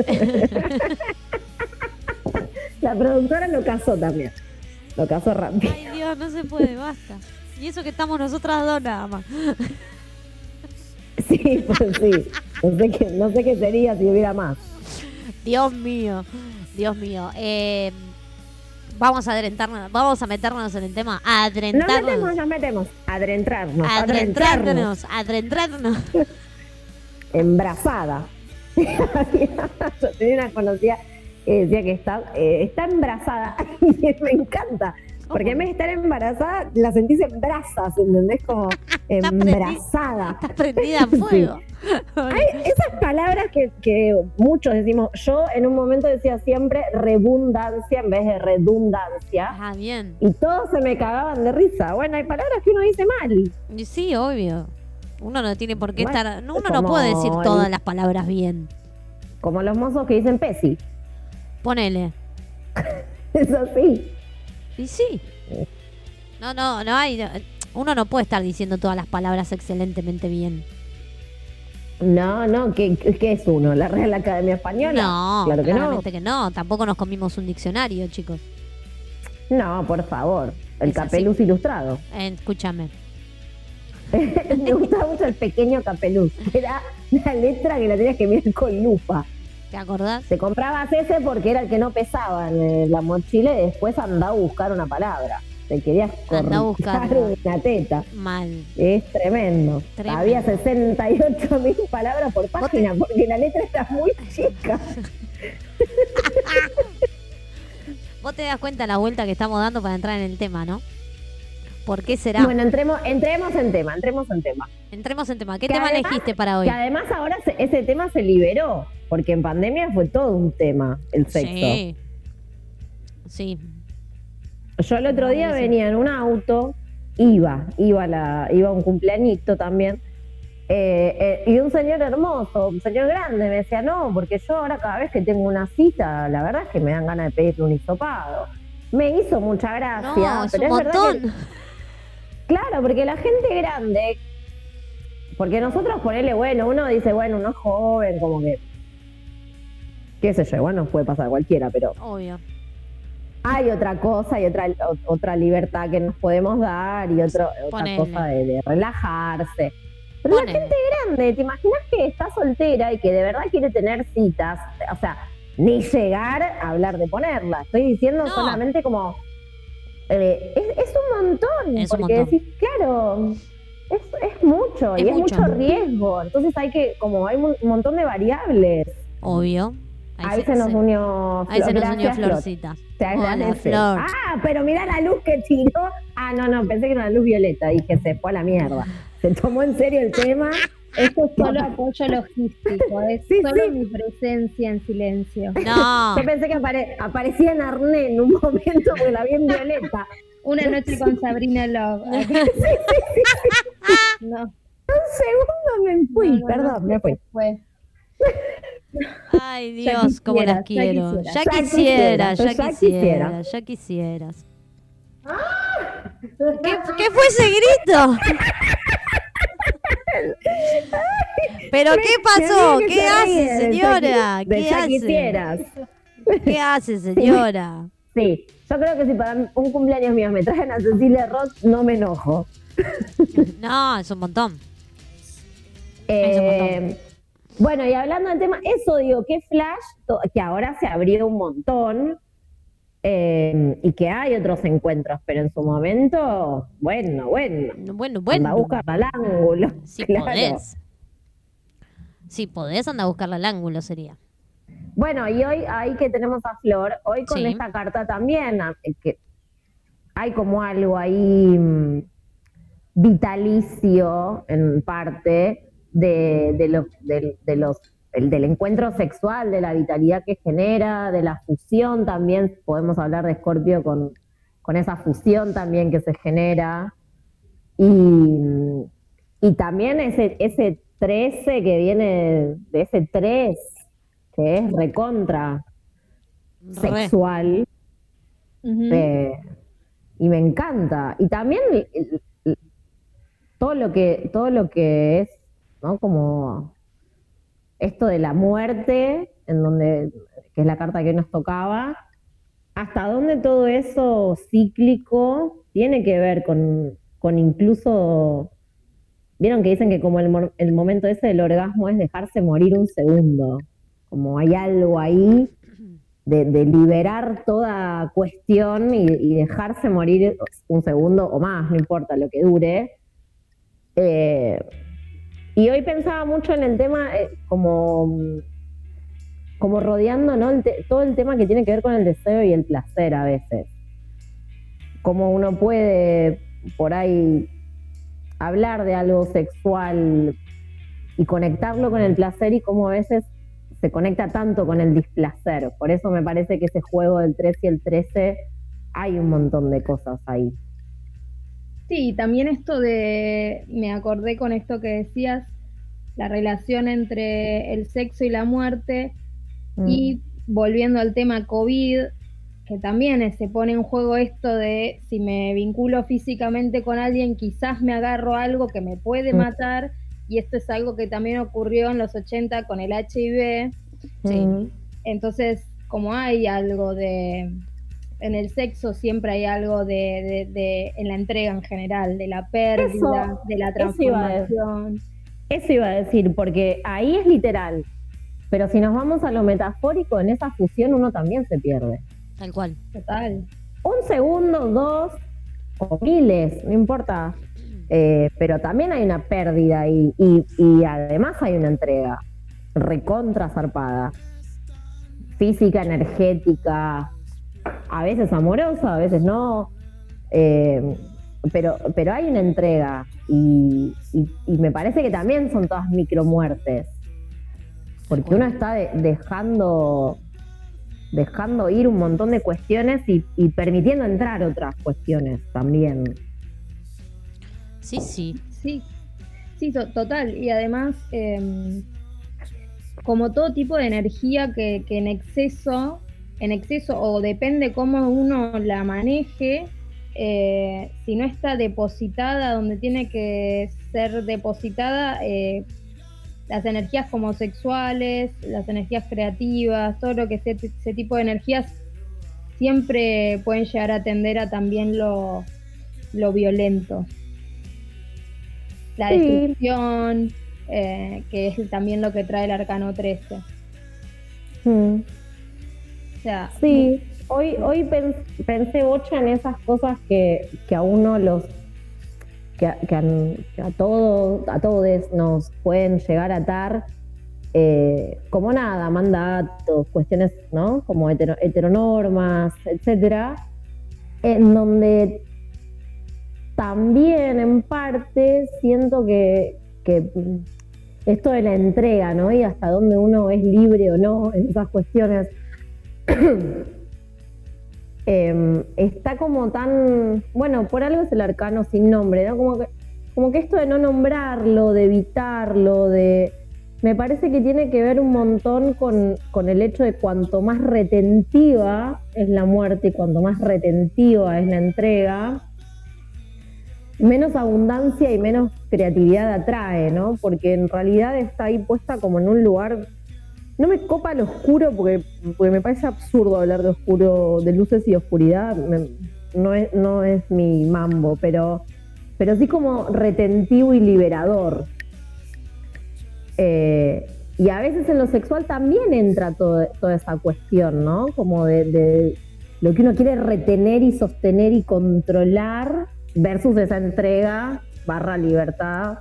La productora lo casó también. Lo casó rápido. Ay, Dios, no se puede, basta. Y eso que estamos nosotras dos nada más. Sí, pues sí. No sé qué, no sé qué sería si hubiera más. Dios mío, Dios mío. Eh, vamos a adrentarnos, vamos a meternos en el tema. Nos metemos, Adrentarnos. nos metemos. Adrentrarnos. Adrentrarnos. Adrentrarnos. Adrentrarnos. Embrazada. Yo tenía una conocida que decía que está, eh, está embarazada y me encanta. Porque en vez de estar embarazada, la sentís en brasas, ¿entendés? Como embarazada. Estás prendida a fuego. Hay esas palabras que, que muchos decimos, yo en un momento decía siempre redundancia en vez de redundancia. Ah, bien. Y todos se me cagaban de risa. Bueno, hay palabras que uno dice mal. Y Sí, obvio. Uno no tiene por qué Bueno, estar. no, Uno no puede decir todas las palabras bien. Como los mozos que dicen pesi. Ponele. Eso sí. Y sí. No, no, no hay. Uno no puede estar diciendo todas las palabras excelentemente bien. No, no, ¿qué, qué es uno? ¿La Real Academia Española? No, claro que no. claramente que no. Tampoco nos comimos un diccionario, chicos. No, por favor. El Es así. capeluz ilustrado. Eh, escúchame. Me gustaba mucho el pequeño capeluz. Era la letra que la tenías que mirar con lupa. ¿Te acordás? Te comprabas ese porque era el que no pesaba en eh, la mochila y después andaba a buscar una palabra. Te querías cortar una teta. Mal. Es tremendo. Tremendo. Había 68 mil palabras por página porque la letra está muy chica. Vos te das cuenta la vuelta que estamos dando para entrar en el tema, ¿no? ¿Por qué será? Bueno, entremos, entremos en tema, entremos en tema. Entremos en tema. ¿Qué Que tema además- elegiste para hoy? Que además ahora se- ese tema se liberó, porque en pandemia fue todo un tema, el sexo. Sí. Sí. Yo el otro día venía en un auto, iba, iba a, la, iba a un cumpleañito también, eh, eh, y un señor hermoso, un señor grande, me decía, no, porque yo ahora cada vez que tengo una cita, la verdad es que me dan ganas de pedirle un hisopado. Me hizo mucha gracia, No, es pero un es verdad que- montón. Claro, porque la gente grande, porque nosotros ponerle, bueno, uno dice, bueno, uno es joven, como que, qué sé yo, bueno, puede pasar cualquiera, pero Obvio. hay otra cosa y otra, otra libertad que nos podemos dar y otro, otra Ponele. cosa de, de relajarse. Pero Ponele. la gente grande, ¿te imaginas que está soltera y que de verdad quiere tener citas? O sea, ni llegar a hablar de ponerla. Estoy diciendo No. solamente como... eh, es, es un montón, Es un porque montón. decís, claro, es, es mucho y es mucho. riesgo. Entonces hay que, como hay un montón de variables. Obvio. Ahí, se, nos unió Ahí se nos unió Flor. Florcita. Hola. Flor. Ah, pero mirá la luz que tiró. Ah, no, no, pensé que era una luz violeta. Dije, se fue a la mierda. Se tomó en serio el tema. Esto es solo apoyo logístico, es Sí, solo sí. mi presencia en silencio. No. Yo pensé que apare- aparecía en Arné en un momento porque la vi en violeta. Una noche con Sabrina Love. No, Un segundo me fui, no, no, perdón, no, me fui. Fue. Ay, Ya Dios, cómo las quiero. quisiera. Ya quisiera, ya quisiera, quisiera. ya quisieras. ¿Qué, qué fue ese grito? ¿Pero qué pasó? ¿Qué hace, señora? ¿Qué hace? ¿Qué hace, señora? Sí, yo creo que si para un cumpleaños mío me traen a Cecilia Roth, no me enojo. No, es un montón. Eh, bueno, y hablando del tema, eso digo, que Flash, que ahora se abrió un montón eh, y que hay otros encuentros, pero en su momento, bueno, bueno, Bueno, bueno. a buscar al ángulo. Si claro. podés. Si podés, anda a buscarla al ángulo, sería. Bueno, y hoy ahí que tenemos a Flor, hoy con Sí. esta carta también, a- que hay como algo ahí mm, vitalicio en parte de, de los, del- de los el- del encuentro sexual, de la vitalidad que genera, de la fusión también, podemos hablar de Escorpio con, con esa fusión también que se genera. Y, y también ese, ese 13 que viene de ese 3, que es recontra Re. sexual. Eh, y me encanta. Y también todo lo que, todo lo que es, ¿no? Como esto de la muerte, en donde, que es la carta que nos tocaba, hasta dónde todo eso cíclico tiene que ver con, con incluso, vieron que dicen que como el, mo- el momento ese del orgasmo es dejarse morir un segundo, como hay algo ahí de, liberar toda cuestión y, dejarse morir un segundo o más, no importa lo que dure. Eh, y hoy pensaba mucho en el tema eh, como, como rodeando ¿no? Todo el tema que tiene que ver con el deseo y el placer a veces. Como uno puede por ahí hablar de algo sexual y conectarlo con el placer y cómo a veces se conecta tanto con el displacer. Por eso me parece que ese juego del 13 y el 13 hay un montón de cosas ahí. Sí, también esto de, me acordé con esto que decías, la relación entre el sexo y la muerte, Mm. y volviendo al tema COVID, que también eh, se pone en juego esto de si me vinculo físicamente con alguien, quizás me agarro algo que me puede Mm. matar, y esto es algo que también ocurrió en los 80 con el HIV, Sí. Mm. entonces como hay algo de, en el sexo siempre hay algo de, de- de- en la entrega en general, de la pérdida, Eso- de la transformación. Eso iba a decir, porque ahí es literal. Pero si nos vamos a lo metafórico, en esa fusión uno también se pierde. Tal cual. Total. Un segundo, dos o miles, no importa. Eh, pero también hay una pérdida y, y además hay una entrega recontra zarpada. Física, energética, a veces amorosa, a veces no. Eh, pero, pero hay una entrega y, y- y me parece que también son todas micromuertes. Porque uno está de- dejando, dejando ir un montón de cuestiones y, y permitiendo entrar otras cuestiones también. Sí, sí. Sí, sí, to- total. Y además, em, como todo tipo de energía que, que en exceso, en exceso, o depende cómo uno la maneje, eh, si no está depositada donde tiene que ser depositada, eh, las energías como sexuales, las energías creativas, todo lo que sea ese tipo de energías siempre pueden llegar a tender a también lo, lo violento. La Sí. destrucción, eh, que es también lo que trae el arcano 13. O sea, Sí, hoy, hoy pen- pensé mucho en esas cosas que, que a uno los que a, que a- todos a todos nos pueden llegar a atar eh, como nada, mandatos, cuestiones, ¿no? Como hetero- heteronormas, etcétera, en donde también en parte siento que, que esto de la entrega, ¿no? Y hasta dónde uno es libre o no en esas cuestiones. Em, está como tan, bueno, por algo es el arcano sin nombre, ¿no? Como que, como que esto de no nombrarlo, de evitarlo, de... Me parece que tiene que ver un montón con, con el hecho de cuanto más retentiva es la muerte y cuanto más retentiva es la entrega, menos abundancia y menos creatividad atrae, ¿no? Porque en realidad está ahí puesta como en un lugar no me copa lo oscuro porque, porque me parece absurdo hablar de oscuro, de luces y oscuridad. No, es, no es mi mambo, pero, pero sí como retentivo y liberador. Eh, y a veces en lo sexual también entra todo- toda esa cuestión, ¿no? Como de, de lo que uno quiere retener y sostener y controlar versus esa entrega barra libertad,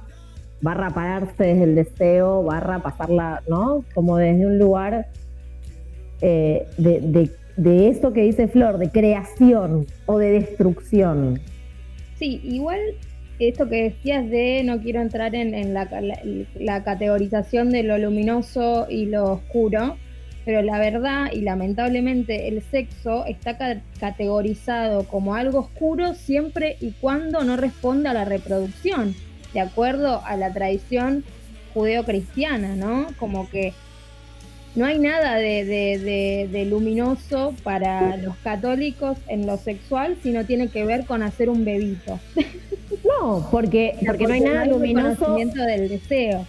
barra pararse desde el deseo, barra pasarla, ¿no? Como desde un lugar eh, de, de- eso que dice Flor, de creación o de destrucción. Sí, igual esto que decías de no quiero entrar en, en la, la- categorización de lo luminoso y lo oscuro, pero la verdad y lamentablemente el sexo está ca- categorizado como algo oscuro siempre y cuando no responde a la reproducción, de acuerdo a la tradición judeocristiana, ¿no? Como que no hay nada de, de- de- de luminoso para los católicos en lo sexual, sino tiene que ver con hacer un bebito. No, porque, porque no hay nada luminoso, reconocimiento del deseo.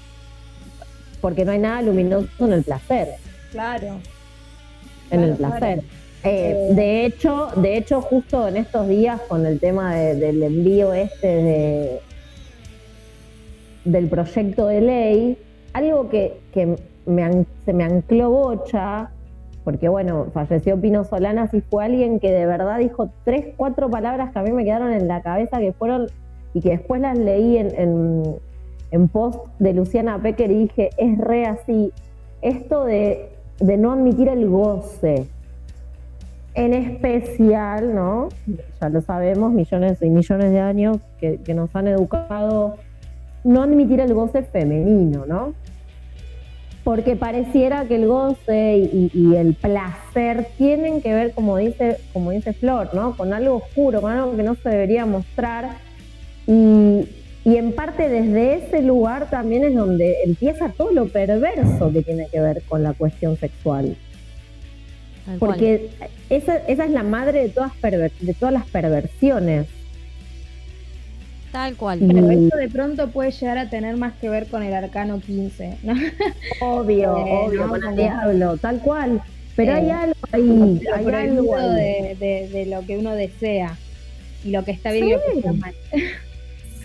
porque no hay nada luminoso en el placer. Claro. en el placer. claro. Eh, Eh, de hecho, de hecho, justo en estos días con el tema de- del envío este de del proyecto de ley, algo que, que me se me ancló bocha, porque bueno, falleció Pino Solanas y fue alguien que de verdad dijo tres, cuatro palabras que a mí me quedaron en la cabeza que fueron y que después las leí en, en, post de Luciana Pecker y dije, es re así, esto de, de no admitir el goce, en especial, ¿no? Ya lo sabemos, millones y millones de años que nos han educado, no admitir el goce femenino, ¿no? Porque pareciera que el goce y, y el placer tienen que ver, como dice, como dice Flor, ¿no? Con algo oscuro, con algo que no se debería mostrar. Y, y en parte desde ese lugar también es donde empieza todo lo perverso que tiene que ver con la cuestión sexual. Porque esa, esa es la madre de todas, perver- de todas las perversiones. Tal cual. Pero Y- esto de pronto puede llegar a tener más que ver con el arcano 15, ¿no? Obvio, Eh, obvio, no, con el diablo, tal cual. Pero Eh, hay algo ahí, hay algo ahí. de, de- de lo que uno desea y lo que está bien y lo que Sí. está mal.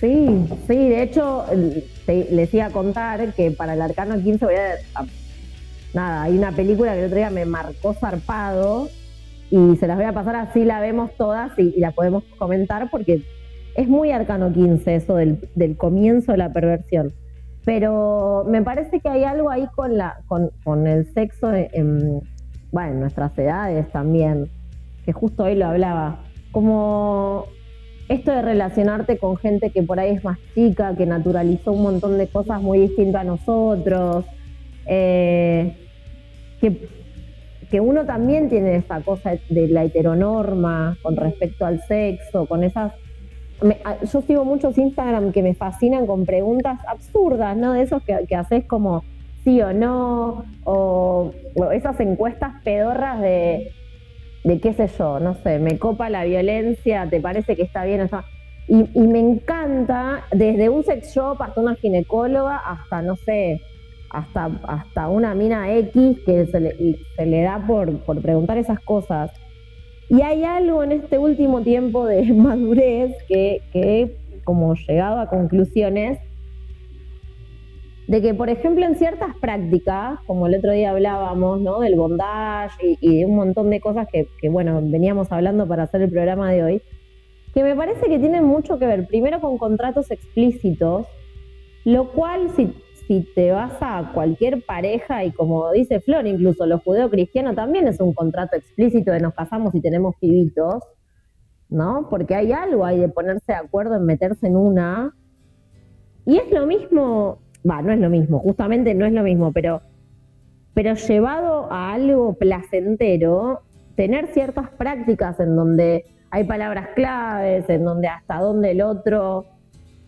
Sí, sí, de hecho, te- les iba a contar que para el Arcano 15 voy a, a- Nada, hay una película que el otro día me marcó zarpado y se las voy a pasar así, la vemos todas y, y la podemos comentar porque es muy Arcano 15 eso del, comienzo de la perversión. Pero me parece que hay algo ahí con, la, con, con el sexo en nuestras edades también, que justo hoy lo hablaba, como esto de relacionarte con gente que por ahí es más chica, que naturalizó un montón de cosas muy distintas a nosotros, eh, que, que uno también tiene esa cosa de la heteronorma con respecto al sexo, con esas... me- a- yo sigo muchos Instagram que me fascinan con preguntas absurdas, ¿no? De esos que, haces como sí o no, o, esas encuestas pedorras de, de qué sé yo, no sé, me copa la violencia, ¿te parece que está bien o está? Y, y me encanta, desde un sex shop hasta una ginecóloga, hasta, no sé, hasta, hasta una mina X que se le, se le da por, por preguntar esas cosas. Y hay algo en este último tiempo de madurez que, que como llegado a conclusiones de que, por ejemplo, en ciertas prácticas, como el otro día hablábamos, ¿no? Del bondage y, y de un montón de cosas que, que, bueno, veníamos hablando para hacer el programa de hoy, que me parece que tienen mucho que ver, primero con contratos explícitos, lo cual si, si te vas a cualquier pareja, y como dice Flor, incluso los judeocristianos también es un contrato explícito de nos casamos y tenemos pibitos, ¿no? Porque hay algo ahí de ponerse de acuerdo en meterse en una. Y es lo mismo, va, no es lo mismo, justamente no es lo mismo, pero, pero llevado a algo placentero, tener ciertas prácticas en donde hay palabras claves, en donde hasta dónde el otro,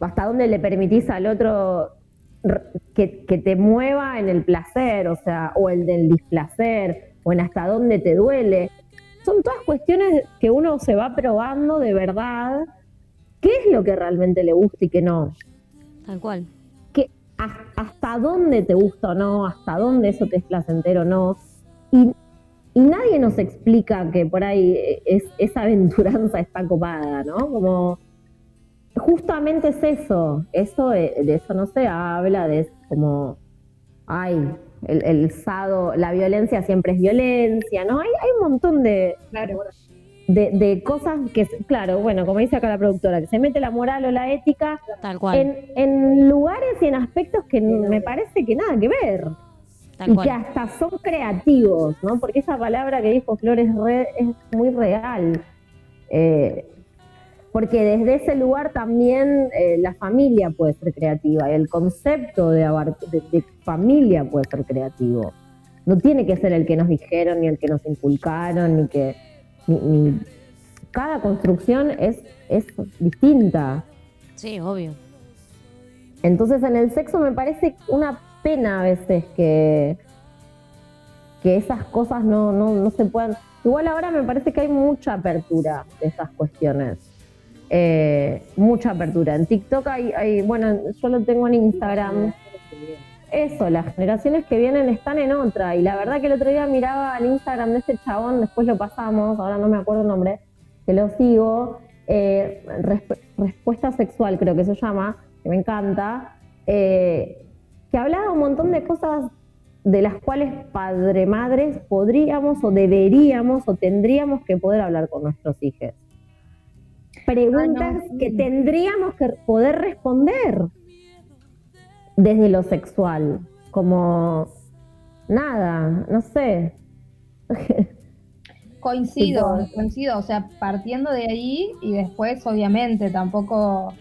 hasta dónde le permitís al otro que, que te mueva en el placer, o sea, o el del displacer, o en hasta dónde te duele. Son todas cuestiones que uno se va probando de verdad. ¿Qué es lo que realmente le gusta y qué no? Tal cual. ¿Qué, has- hasta dónde te gusta o no, hasta dónde eso te es placentero o no. Y, y nadie nos explica que por ahí es, esa aventuranza está copada, ¿no? Como justamente es eso, eso eh, de eso no se habla, de como, ay, el, el sado, la violencia siempre es violencia, ¿no? Hay, hay un montón de, Claro. de, de cosas que, claro, bueno, como dice acá la productora, que se mete la moral o la ética Tal cual. en, en lugares y en aspectos que me parece que nada que ver. tal y cual. que hasta son creativos, ¿no? Porque esa palabra que dijo Flores es muy real. Eh, porque desde ese lugar también eh, la familia puede ser creativa, el concepto de, abar- de- de familia puede ser creativo. No tiene que ser el que nos dijeron, ni el que nos inculcaron, ni que. ni- ni- cada construcción es, es distinta. Sí, obvio. Entonces en el sexo me parece una pena a veces que, que esas cosas no, no, no se puedan... Igual ahora me parece que hay mucha apertura de esas cuestiones. Eh, mucha apertura. En TikTok hay, bueno, yo lo tengo en Instagram. Eso, las generaciones que vienen están en otra. Y la verdad que el otro día miraba el Instagram de este chabón, después lo pasamos, ahora no me acuerdo el nombre, que lo sigo. eh, resp- respuesta sexual, creo que se llama, que me encanta. eh, que hablaba un montón de cosas de las cuales padre madres podríamos o deberíamos o tendríamos que poder hablar con nuestros hijos. Preguntas Ah, no, que tendríamos que poder responder desde lo sexual, como nada, no sé. Coincido, Tipo- coincido, o sea, partiendo de ahí y después, obviamente, tampoco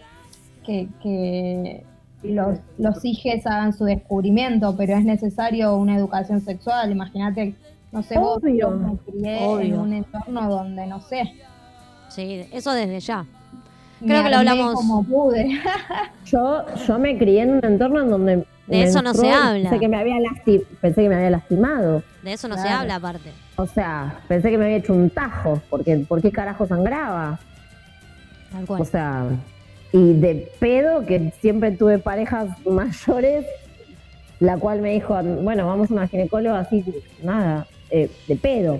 que, que los, los hijes hagan su descubrimiento, pero es necesario una educación sexual. Imagínate, no sé, vos Obvio. me crié en un entorno donde, no sé, Sí, eso desde ya. me Creo que lo hablamos- como pude. Yo, yo me crié en un entorno en donde De me eso no se entró habla. Pensé que me había lasti- pensé que me había lastimado. De eso no se habla aparte. O sea, pensé que me había hecho un tajo, porque ¿por qué carajo sangraba? Tal cual. O sea, y de pedo, que siempre tuve parejas mayores, la cual me dijo, bueno, vamos a una ginecóloga así, nada, eh, de pedo,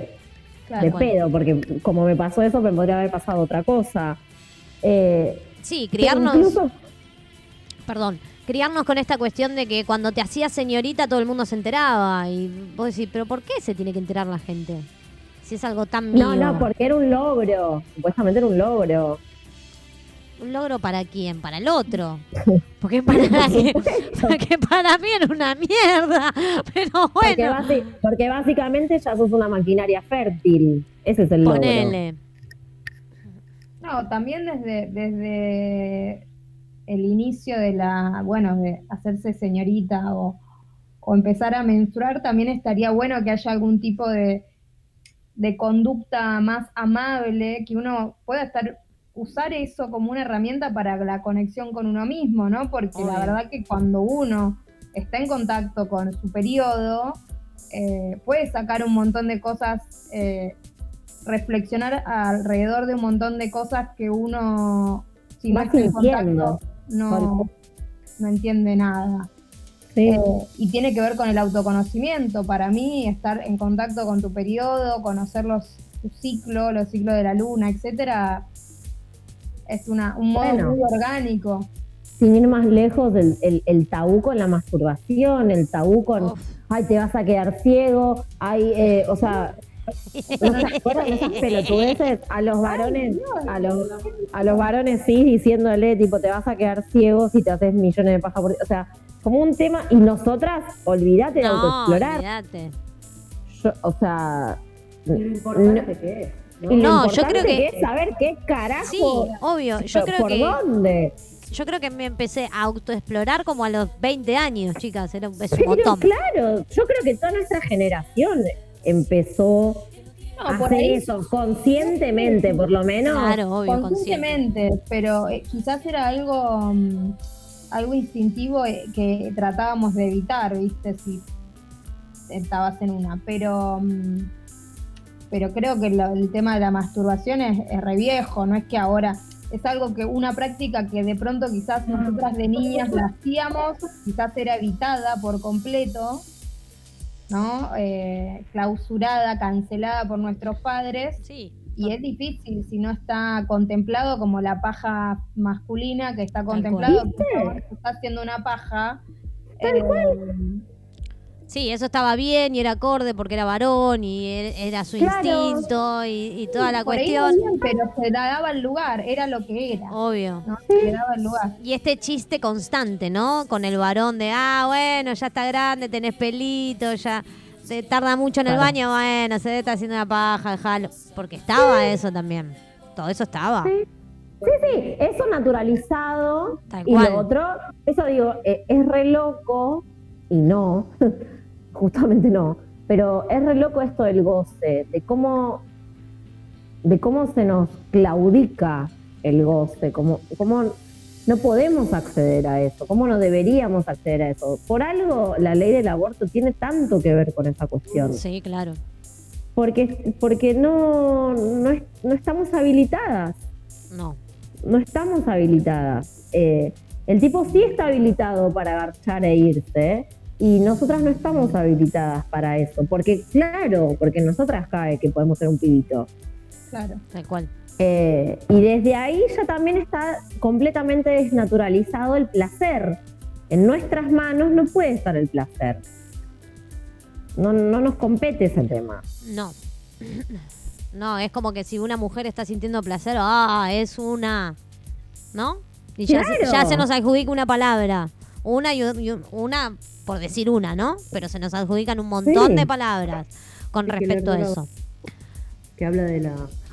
Claro. de pedo, porque como me pasó eso, me podría haber pasado otra cosa. Eh, sí, criarnos, incluso- perdón, criarnos con esta cuestión de que cuando te hacías señorita todo el mundo se enteraba. Y vos decís, pero ¿por qué se tiene que enterar la gente? Si es algo tan mío. no, no, porque era un logro, supuestamente era un logro. ¿Un logro para quién? Para el otro. Porque para, porque para mí era una mierda. Pero Porque, bueno, basi- porque básicamente ya sos una maquinaria fértil. Ese es el logro. ponele. No, también desde, desde el inicio de la, bueno, de hacerse señorita o, o empezar a menstruar, también estaría bueno que haya algún tipo de, de conducta más amable, que uno pueda estar, usar eso como una herramienta para la conexión con uno mismo, ¿no? Porque la verdad que cuando uno está en contacto con su periodo, eh, puede sacar un montón de cosas eh, reflexionar alrededor de un montón de cosas que uno, si no Vas está en contacto, no, no entiende nada. Sí. Eh, y tiene que ver con el autoconocimiento. Para mí, estar en contacto con tu periodo, conocer los, tu ciclo, los ciclos de la luna, etcétera, es una, un modo Bueno. muy orgánico. sin ir más lejos, el, el- el tabú con la masturbación, el tabú con, Uf. ay, te vas a quedar ciego, ay, eh, o sea, ¿no se acuerdan de esas pelotudeces? A los varones, a los, a los varones sí, diciéndole, tipo, te vas a quedar ciego si te haces millones de pajas por día. O sea, como un tema, y nosotras, olvídate de No, autoexplorar. olvídate. Yo, o sea, Lo importante que es. ¿No? yo creo que- es saber qué carajo, Sí, obvio. Yo creo por que dónde. yo creo que me empecé a autoexplorar como a los 20 años, chicas. Era un, es un Pero claro, yo creo que toda nuestra generación empezó No, a por hacer ahí eso conscientemente, por lo menos. Claro, obvio, consciente. Conscientemente, pero eh, quizás era algo, mm, algo instintivo eh, que tratábamos de evitar, ¿viste? Si estabas en una. Pero, mm, pero creo que lo- el tema de la masturbación es, es re viejo, no es que ahora es algo que una práctica que de pronto quizás nosotras de niñas la hacíamos, quizás era evitada por completo, ¿no? Eh, clausurada, cancelada por nuestros padres. Sí. Y es difícil si no está contemplado como la paja masculina, que está contemplado que está haciendo una paja. eh, Sí, eso estaba bien y era acorde porque era varón y er- era su Claro. instinto y, y toda la cuestión. bien, pero se daba el lugar, era lo que era. Obvio. ¿no? Se daba el lugar. Y este chiste constante, ¿no? Con el varón de, ah, bueno, ya está grande, tenés pelito, ya se tarda mucho en el Claro. baño, bueno, se está haciendo una paja, dejalo. Porque estaba eso también. Todo eso estaba. Sí. Sí, sí, eso naturalizado. Tal y lo otro, eso digo, eh, es re loco y no, justamente no, pero es re loco esto del goce, de cómo, de cómo se nos claudica el goce, cómo, cómo no podemos acceder a eso, cómo no deberíamos acceder a eso. Por algo la ley del aborto tiene tanto que ver con esa cuestión Sí, claro. porque, porque no, no, es- no estamos habilitadas, No. no estamos habilitadas. Eh, el tipo sí está habilitado para agarchar e irse y nosotras no estamos habilitadas para eso, porque claro, porque nosotras cae que podemos ser un pibito. Claro. Tal cual. Eh, y desde ahí ya también está completamente desnaturalizado el placer. En nuestras manos no puede estar el placer. No, no nos compete ese tema. No. No, es como que si una mujer está sintiendo placer, ah, es una. ¿No? Y ya, se, Claro. ya se nos adjudica una palabra. Una una, por decir una, ¿no? Pero se nos adjudican un montón Sí. de palabras con respecto a eso. que habla de la,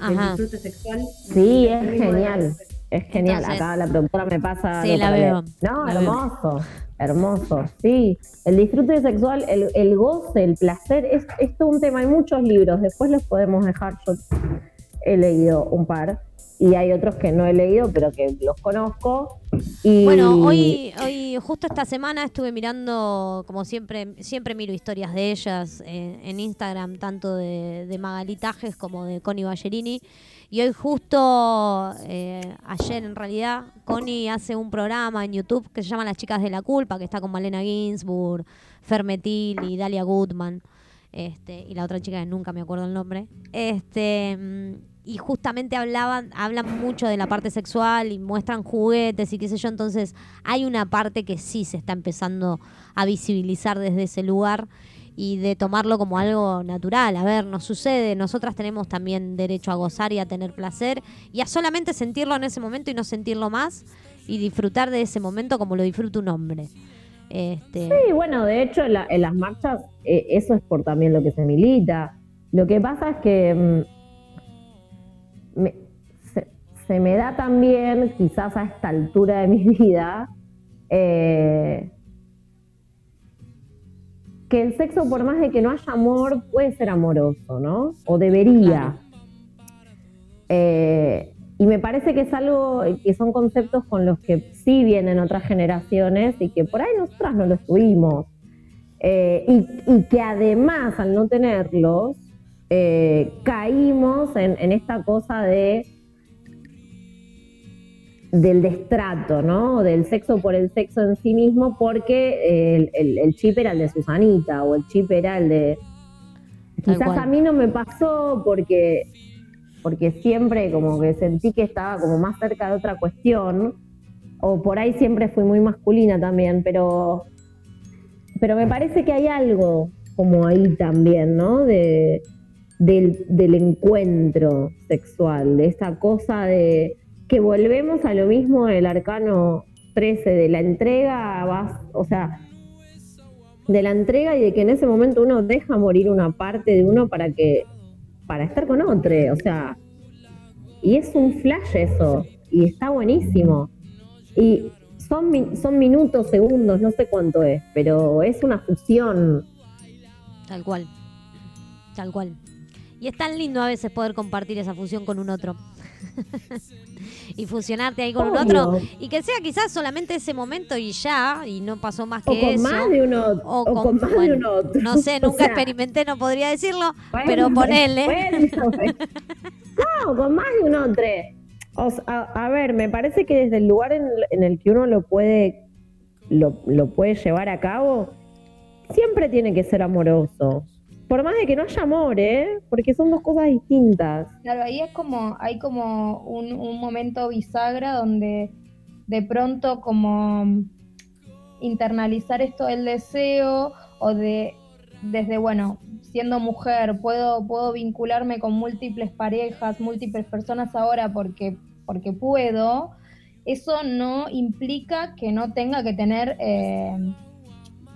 del disfrute sexual. Sí, es genial. Es genial. Entonces- Acá la productora me pasa. Sí, la veo. No, la veo. hermoso. Hermoso. Sí. El disfrute sexual, el, el goce, el placer, es, es todo un tema. Hay muchos libros. Después los podemos dejar. Yo he leído un par. Y hay otros que no he leído, pero que los conozco. Bueno, hoy, hoy, justo esta semana estuve mirando, como siempre, siempre miro historias de ellas eh, en Instagram, tanto de, de Magali Tajes como de Connie Ballerini. Y hoy justo, eh, ayer en realidad, Connie hace un programa en YouTube que se llama Las Chicas de la Culpa, que está con Malena Ginsburg, Fermetil y Dalia Goodman. Este, y la otra chica que nunca me acuerdo el nombre. Este, mm, y justamente hablaban, hablan mucho de la parte sexual y muestran juguetes y qué sé yo. Entonces, hay una parte que sí se está empezando a visibilizar desde ese lugar y de tomarlo como algo natural. A ver, nos sucede, nosotras tenemos también derecho a gozar y a tener placer y a solamente sentirlo en ese momento y no sentirlo más y disfrutar de ese momento como lo disfruta un hombre. Este, Sí, bueno, de hecho en, la- en las marchas eh, eso es por también lo que se milita. Lo que pasa es que mm, me- se, se me da también, quizás a esta altura de mi vida, eh, que el sexo, por más de que no haya amor, puede ser amoroso, ¿no? O debería. Eh, y me parece que es algo que son conceptos con los que sí vienen otras generaciones y que por ahí nosotras no los tuvimos. Eh, y, y que además, al no tenerlos, eh, caímos en, en esta cosa de del destrato, ¿no? Del sexo por el sexo en sí mismo, porque el, el- el chip era el de Susanita o el chip era el de. Tal Quizás cual. a mí no me pasó porque, porque siempre como que sentí que estaba como más cerca de otra cuestión, o por ahí siempre fui muy masculina también, pero, pero me parece que hay algo como ahí también, ¿no? De, del, del encuentro sexual, de esa cosa de que volvemos a lo mismo del arcano 13, de la entrega, vas, o sea, de la entrega y de que en ese momento uno deja morir una parte de uno para que, para estar con otro, o sea, y es un flash eso, y está buenísimo. Y son, son minutos, segundos, no sé cuánto es, pero es una fusión. Tal cual. Tal cual. Y es tan lindo a veces poder compartir esa fusión con un otro. y fusionarte ahí con un otro. Y que sea quizás solamente ese momento y ya, y no pasó más que O con eso. más de uno, o o con- con, más bueno, de uno otro. No sé, O nunca sea, experimenté, no podría decirlo, bueno, pero ponele. bueno, no, con más de un otro. O sea, a, a ver, me parece que desde el lugar en, en el que uno lo puede, lo, lo puede llevar a cabo, siempre tiene que ser amoroso. Por más de que no haya amor, ¿eh? Porque son dos cosas distintas. Claro, ahí es como, hay como un, un momento bisagra donde de pronto como internalizar esto del deseo o de desde bueno, siendo mujer, puedo, puedo vincularme con múltiples parejas, múltiples personas ahora porque, porque puedo, eso no implica que no tenga que tener eh,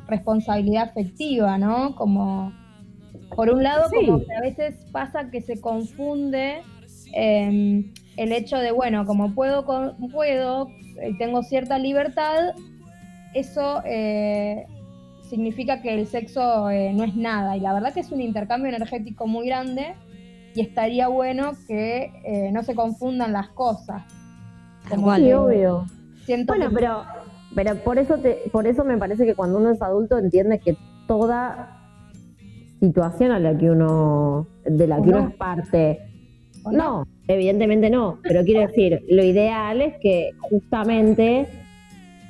responsabilidad afectiva, ¿no? Como, por un lado, Sí. como que a veces pasa que se confunde eh, el hecho de, bueno, como puedo, con- puedo, eh, tengo cierta libertad, eso eh, significa que el sexo eh, no es nada. Y la verdad que es un intercambio energético muy grande y estaría bueno que eh, no se confundan las cosas. Como. Sí, obvio. Siento Bueno, que- pero, pero por eso te, por eso me parece que cuando uno es adulto entiende que toda situación a la que uno, de la ¿O que uno no? es parte, ¿o no, evidentemente no, pero quiero decir, lo ideal es que justamente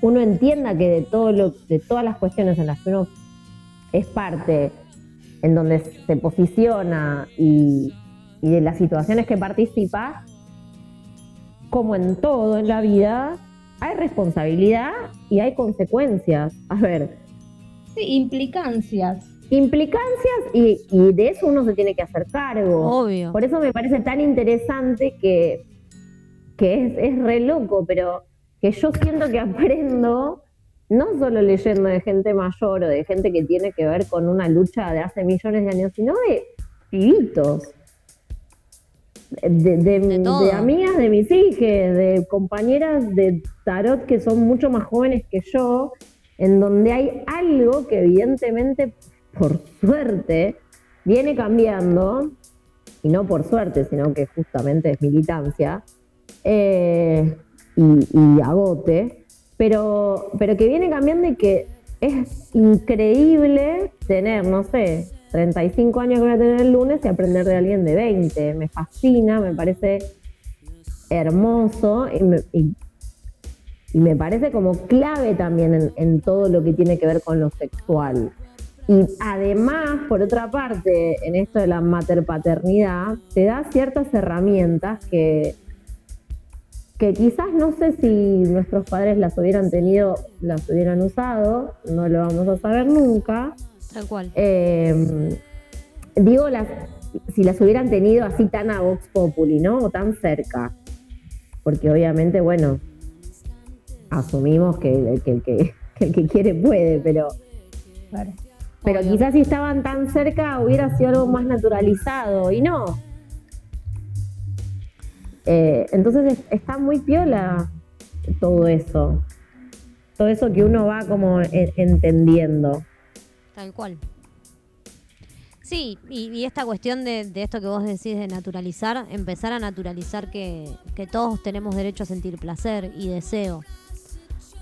uno entienda que de todo lo, de todas las cuestiones en las que uno es parte, en donde se posiciona y, y de las situaciones que participa, como en todo en la vida, hay responsabilidad y hay consecuencias. A ver, Sí, implicancias. Implicancias y, y de eso uno se tiene que hacer cargo. Obvio. Por eso me parece tan interesante que, que es, es re loco, pero que yo siento que aprendo, no solo leyendo de gente mayor o de gente que tiene que ver con una lucha de hace millones de años, sino de pibitos. De, de- De todo. de amigas de mis hijas, de compañeras de tarot que son mucho más jóvenes que yo, en donde hay algo que evidentemente, por suerte, viene cambiando, y no por suerte, sino que justamente es militancia, eh, y, agote, pero, pero que viene cambiando y que es increíble tener, no sé, 35 años que voy a tener el lunes y aprender de alguien de 20. Me fascina, me parece hermoso y me, y me parece como clave también en, en todo lo que tiene que ver con lo sexual. Y además, por otra parte, en esto de la materpaternidad, te da ciertas herramientas que, que quizás no sé si nuestros padres las hubieran tenido, las hubieran usado, no lo vamos a saber nunca. Tal cual. Eh, digo, las, si las hubieran tenido así tan a Vox Populi, ¿no? O tan cerca. Porque obviamente, bueno, asumimos que, el que, que- que el que quiere puede, pero, Claro. Pero Obvio. quizás si estaban tan cerca hubiera sido algo más naturalizado y no. Eh, entonces es- está muy piola todo eso. Todo eso que uno va como en- entendiendo. Tal cual. Sí, y, y esta cuestión de, de esto que vos decís de naturalizar, empezar a naturalizar que, que todos tenemos derecho a sentir placer y deseo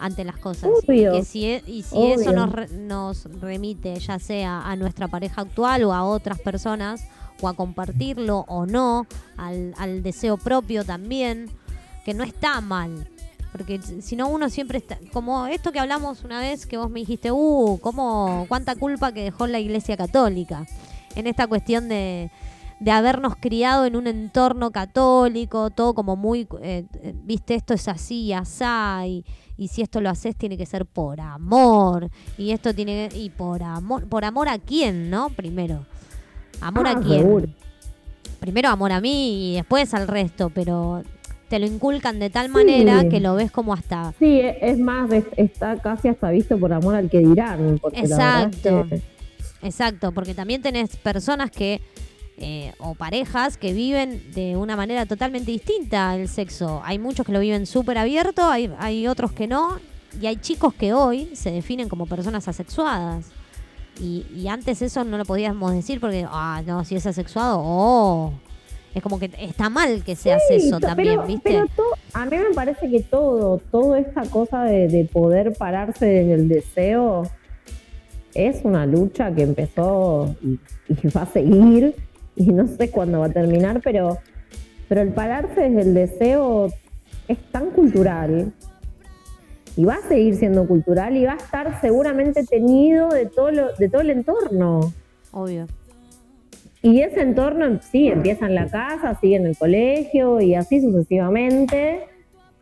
ante las cosas. Obvio. Y, que si, e- y si Obvio. eso nos, re- nos remite ya sea a nuestra pareja actual o a otras personas, o a compartirlo o no, al, al deseo propio también, que no está mal. Porque si no uno siempre está, como esto que hablamos una vez que vos me dijiste, uh, cómo, cuánta culpa que dejó la iglesia católica en esta cuestión de, de habernos criado en un entorno católico, todo como muy, eh, eh, viste, esto es así asá, y, y si esto lo haces tiene que ser por amor, y esto tiene que- y por amor, por amor a quién, ¿no? Primero, amor Ah, a quién. seguro. Primero amor a mí y después al resto, pero te lo inculcan de tal manera que lo ves como hasta Sí, e- es más, es- está casi hasta visto por amor al que dirán. Es Exacto. que- Exacto, porque también tenés personas que, eh, o parejas que viven de una manera totalmente distinta el sexo. Hay muchos que lo viven súper abierto, hay, hay otros que no, y hay chicos que hoy se definen como personas asexuadas. Y, y antes eso no lo podíamos decir porque, ah, no, si es asexuado, oh. Es como que está mal que seas Sí, eso también, pero- ¿viste? pero to- a mí me parece que todo, toda esta cosa de, de poder pararse del deseo es una lucha que empezó y, y va a seguir y no sé cuándo va a terminar, pero pero el pararse desde el deseo es tan cultural y va a seguir siendo cultural y va a estar seguramente teñido de todo, lo- de todo el entorno. Obvio. Y ese entorno sí empieza en la casa, sigue en el colegio y así sucesivamente.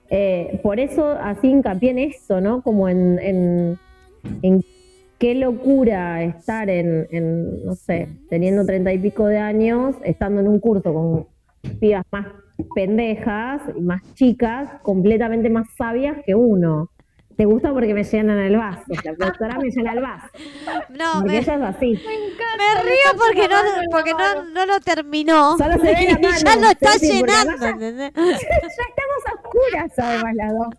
Eh, por eso así hincapié en esto, ¿no? Como en, en, en qué locura estar en, en, no sé, teniendo treinta y pico de años, estando en un curso con pibas más pendejas y más chicas, completamente más sabias que uno. Te gusta porque me llenan el vaso, la profesora me llena el vaso. No, Porque me, ella es así. me río porque no, porque no, no lo terminó. Solo se ve la Y ya lo está sí, llenando. ¿entendés? ya estamos a oscuras, además, las dos.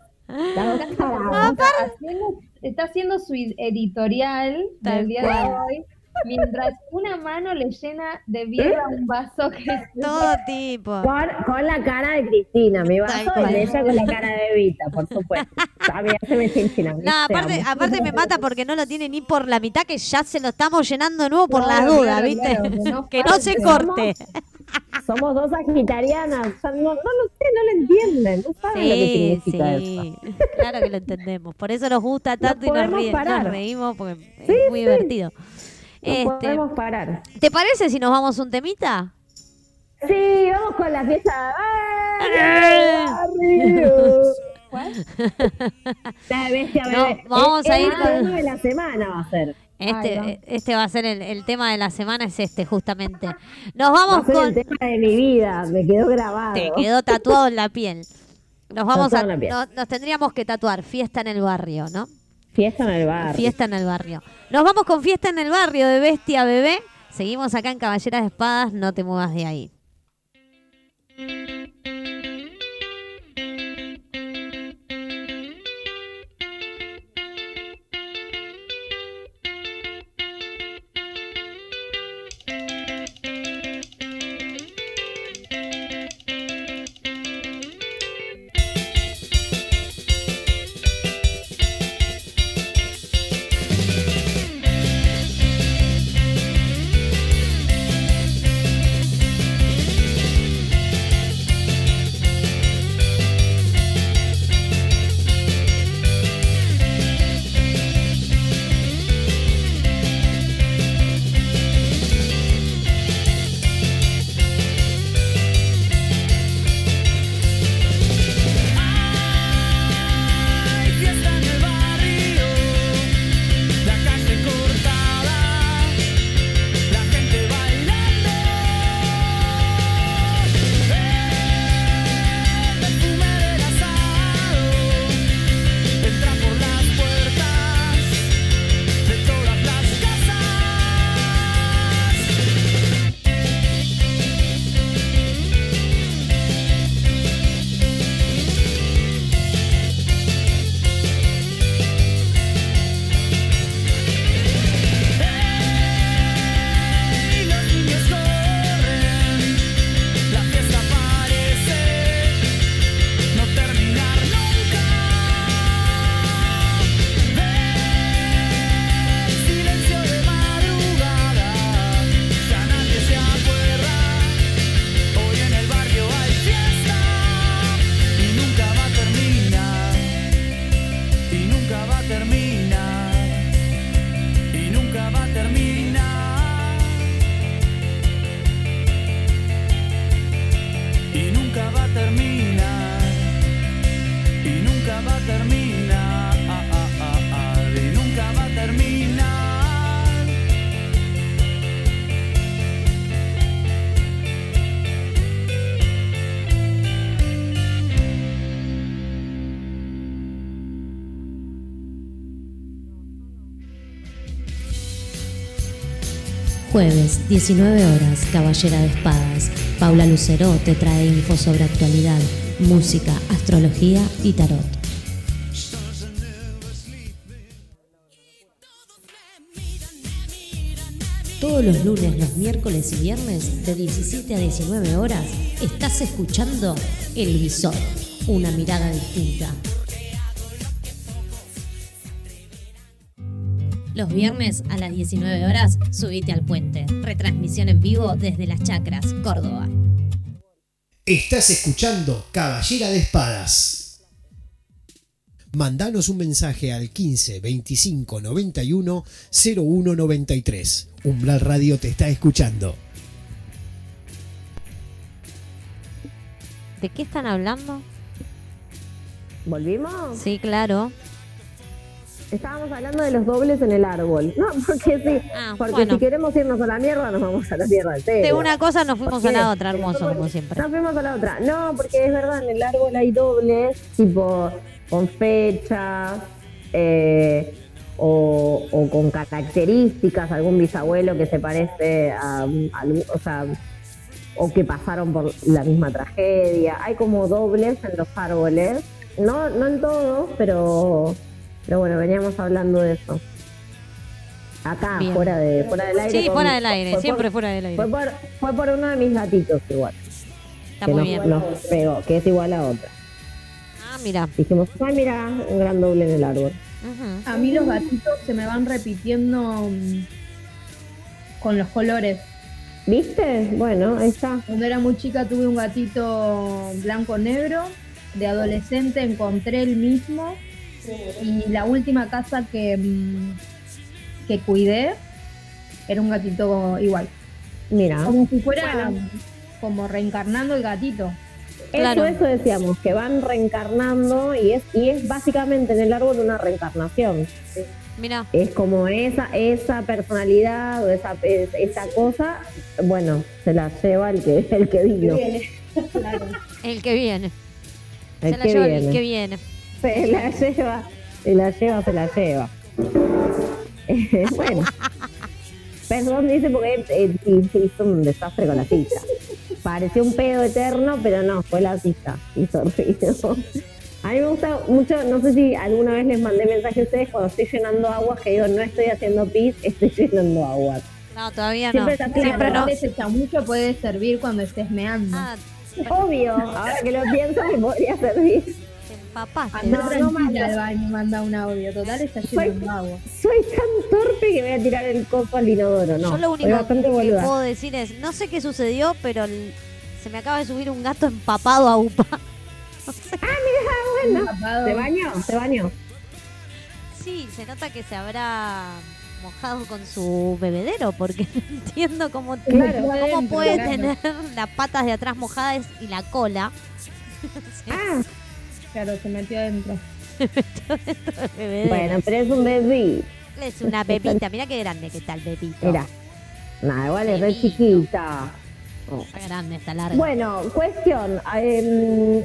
Las dos. Está haciendo, su ed- editorial Tal del día cual. de hoy, mientras una mano le llena de birra un vaso que es Todo tipo. Con, con la cara de Cristina, mi vaso, y ella con la cara de Evita, por supuesto. A mí ya se me chinchina. No, aparte, aparte me mata porque no lo tiene ni por la mitad, que ya se lo estamos llenando de nuevo por Claro, las dudas, claro, ¿viste? claro, que no que no se corte. Somos dos o sea, no, no lo sé, no lo entienden, no saben lo que Sí, eso. sí. Claro que lo entendemos. Por eso nos gusta tanto y nos, podemos ríe- parar. nos reímos porque Sí, es muy sí. divertido. No Este, podemos parar. ¿Te parece si nos vamos un temita? Sí, vamos con la fiesta. ¡Ay, La bestia No, vamos El- a el ir con- tema de la semana va a ser. Este, este va a ser el, el tema de la semana, es este justamente. Nos Va a vamos ser con... el tema de mi vida, me quedó grabado. Te quedó tatuado en la piel. Nos vamos a, nos tendríamos que tatuar fiesta en el barrio, ¿no? Fiesta en el bar. Fiesta en el barrio. Nos vamos con fiesta en el barrio de Bestia Bebé. Seguimos acá en Caballeras de Espadas, no te muevas de ahí. Jueves, 19 horas, Caballera de Espadas. Paula Lucero te trae info sobre actualidad, música, astrología y tarot. Todos los lunes, los miércoles y viernes, de 17 a 19 horas, estás escuchando El Visor, una mirada distinta. Los viernes a las 19 horas, subite al puente. Retransmisión en vivo desde Las Chacras, Córdoba. Estás escuchando Caballera de Espadas. Mandanos un mensaje al 15 25 91 01 93. Umbral Radio te está escuchando. ¿De qué están hablando? ¿Volvimos? Sí, claro. Estábamos hablando de los dobles en el árbol. No, porque sí. Ah, porque bueno. si queremos irnos a la mierda, nos vamos a la mierda. serio. De una cosa nos fuimos a la otra, hermoso, como siempre. Nos fuimos a la otra. No, porque es verdad, en el árbol hay dobles, tipo con fechas eh, o, o con características, algún bisabuelo que se parece a, algún- o sea, o que pasaron por la misma tragedia. Hay como dobles en los árboles. No, no en todos, pero, pero bueno, veníamos hablando de eso. Acá, Bien. fuera, de, fuera del aire. Sí, con- fuera del aire, fue por- siempre fuera del aire. fue por, fue por uno de mis gatitos igual. Está que muy nos, bien. nos pegó, que es igual a otra. Ah, mira. Dijimos, ay, mira, un gran doble en el árbol. Ujú. A mí los gatitos se me van repitiendo mm, con los colores. ¿Viste? Bueno, ahí está. Cuando era muy chica tuve un gatito blanco-negro. De adolescente encontré el mismo. Y la última casa que, mm, que cuidé era un gatito igual. Mira. Como si fuera. Bueno. como reencarnando el gatito. Claro. Eso, eso decíamos, que van reencarnando y es, y es básicamente en el árbol una reencarnación. Mira. Es como esa, esa personalidad o esa, es- esa cosa, bueno, se la lleva el que, el que vino. El que viene. El Se la que lleva viene. el que viene. Se la lleva, se la lleva, se la lleva. Eh, bueno. Perdón, dice porque eh, hizo un desastre con la silla. Pareció un pedo eterno, pero no, fue la silla. Hizo ruido. A mí me gusta mucho, no sé si alguna vez les mandé mensaje a ustedes cuando estoy llenando aguas que digo, no estoy haciendo pis, estoy llenando aguas. No, todavía no. Siempre está claro. Siempre no. Ese chamucho puede servir cuando estés meando. Ah, Obvio, ahora que lo pienso me podría servir. Empapaste. Anda no, manda. al baño y manda un audio. Total está Soy- lleno de agua. Soy tan torpe que voy a tirar el copo al inodoro, no. Yo lo único que boluda. puedo decir es, no sé qué sucedió, pero el- se me acaba de subir un gato empapado a UPA. Bueno, Tapado. ¿se bañó? ¿Se bañó? Sí, se nota que se habrá mojado con su bebedero, porque no entiendo cómo, Claro. cómo Adentro, puede claro. tener las patas de atrás mojadas y la cola. Ah, Claro, se metió adentro. bueno, pero es un bebé. Es una bebita, mira qué grande que está el bebito. Mira. Nada, igual es re chiquita. Oh. Está grande, está larga. Bueno, cuestión. em,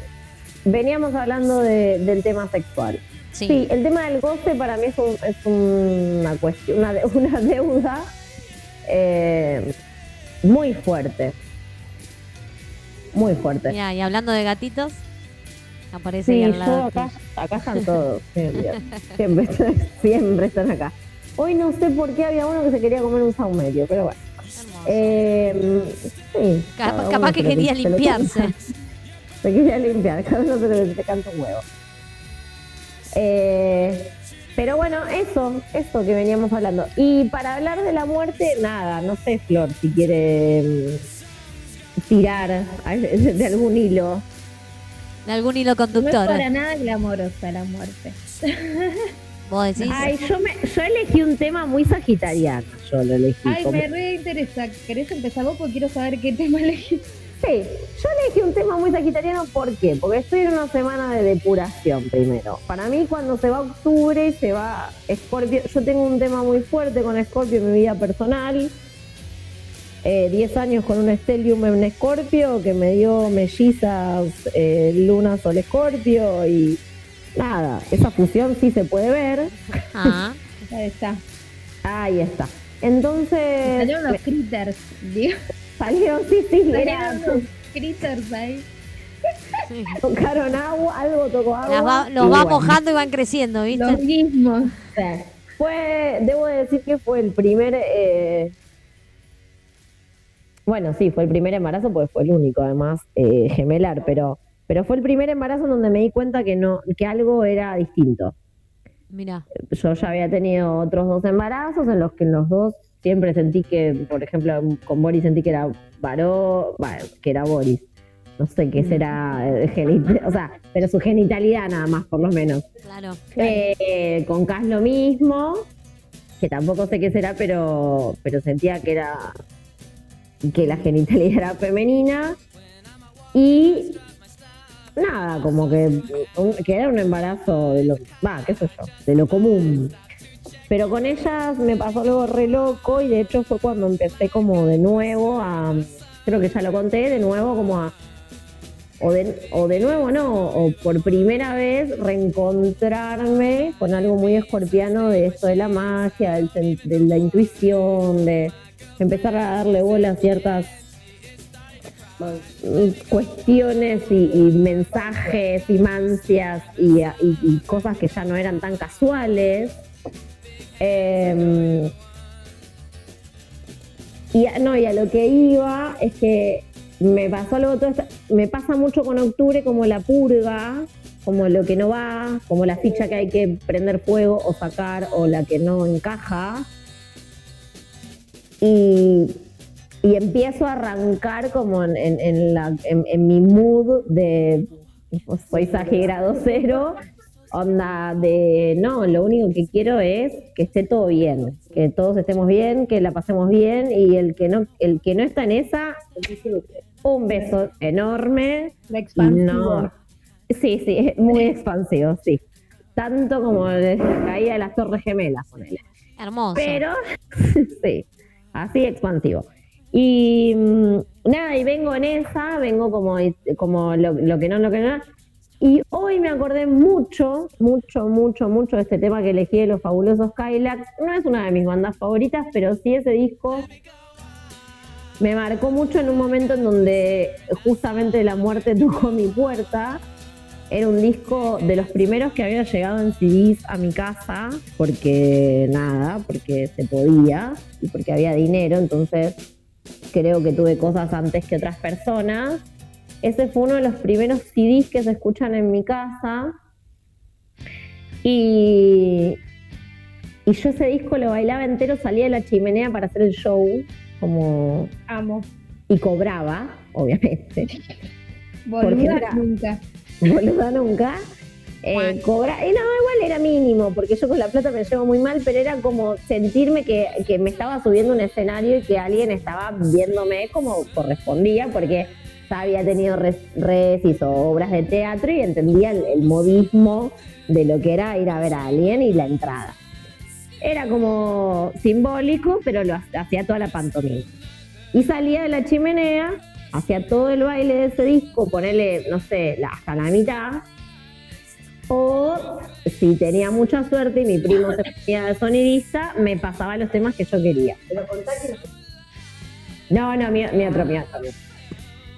veníamos hablando de- del tema sexual. sí. Sí, el tema del goce para mí es, un- es una cuestión, una, de- una deuda eh, muy fuerte. Muy fuerte. Mira, y hablando de gatitos, aparece Sí, ahí al yo lado. acá, acá están todos. Siempre, siempre, están- siempre están acá. Hoy no sé por qué había uno que se quería comer un saumerio, pero bueno. Eh, sí, capaz que quería limpiarse. Se quería limpiar, cada uno se le se canta un huevo. Eh, pero bueno, eso, eso que veníamos hablando. Y para hablar de la muerte, nada, no sé, Flor, si quiere mm, tirar de algún hilo. De algún hilo No es conductor. para nada glamorosa la muerte. Vos decís. Ay, yo, me, yo elegí un tema muy sagitariano, yo lo elegí. Ay, como- me re interesa. ¿Querés empezar vos? Porque quiero saber qué tema elegís. Sí, yo elegí un tema muy sagitariano, ¿por qué? Porque estoy en una semana de depuración primero. Para mí cuando se va octubre y se va Escorpio, yo tengo un tema muy fuerte con Escorpio en mi vida personal. Eh, 10 años con un Stellium en Escorpio que me dio mellizas eh, Luna Sol Escorpio y nada, esa fusión sí se puede ver. Ah, Ahí está. Ahí está. Entonces Salieron los critters. Digo, salieron, sí, sí, salieron los critters ahí. sí. tocaron agua, algo tocó agua. Va- y los va bueno. mojando y van creciendo, ¿viste? Los mismos. Sí. Fue, debo decir que fue el primer, eh, bueno, sí, fue el primer embarazo, porque fue el único, además, eh, gemelar, pero, pero fue el primer embarazo en donde me di cuenta que no, que algo era distinto. Mira. Yo ya había tenido otros dos embarazos en los que en los dos siempre sentí que, por ejemplo, con Boris sentí que era varón, bueno, que era Boris, no sé qué será, eh, o sea, pero su genitalidad nada más, por lo menos. Claro. Eh, con Cas lo mismo, que tampoco sé qué será, pero, pero sentía que era que la genitalidad era femenina. Y nada, como que, que era un embarazo de lo, va, qué sé yo, de lo común. Pero con ellas me pasó algo re loco y de hecho fue cuando empecé como de nuevo a, creo que ya lo conté, de nuevo como a o de, o de nuevo no, o por primera vez reencontrarme con algo muy escorpiano de esto de la magia, del de la intuición, de empezar a darle bola a ciertas mm, cuestiones y, mensajes y mancias y, y- y cosas que ya no eran tan casuales. Em, y a- no, y a lo que iba es que me pasó algo todo esto- me pasa mucho con octubre como la purga, como lo que no va, como la ficha que hay que prender fuego o sacar o la que no encaja. Y, y empiezo a arrancar como en, en- en la, en, en mi mood de soy Sagi grado cero, onda de no, lo único que quiero es que esté todo bien, que todos estemos bien, que la pasemos bien y el que no, el que no está en esa, un beso enorme. La Y expansión. no, sí, sí, es muy expansivo, sí. Tanto como la caída de las Torres Gemelas, ponele. Hermoso. Pero, sí, así expansivo. Y mm, nada, y vengo en esa, vengo como, como lo, lo que no, lo que no. Y hoy me acordé mucho, mucho, mucho, mucho de este tema que elegí de los fabulosos Kylax. No es una de mis bandas favoritas, pero sí ese disco me marcó mucho en un momento en donde justamente la muerte tocó mi puerta. Era un disco de los primeros que había llegado en CDs a mi casa, porque nada, porque se podía y porque había dinero, entonces creo que tuve cosas antes que otras personas. Ese fue uno de los primeros CDs que se escuchan en mi casa. Y, y yo ese disco lo bailaba entero, salía de la chimenea para hacer el show, como Amo. y cobraba, obviamente. Era- nunca. boluda nunca. Eh, cobra, y no, igual era mínimo, porque yo con la plata me llevo muy mal, pero era como sentirme que, que me estaba subiendo un escenario y que alguien estaba viéndome como correspondía, porque ya había tenido res, recis o obras de teatro y entendía el, el modismo de lo que era ir a ver a alguien y la entrada. Era como simbólico, pero lo ha- hacía toda la pantomima. Y salía de la chimenea, hacía todo el baile de ese disco, ponerle, no sé, hasta la mitad. O si tenía mucha suerte y mi primo se ponía de sonidista, me pasaba los temas que yo quería. No, no, mi, mi otro, mi otro.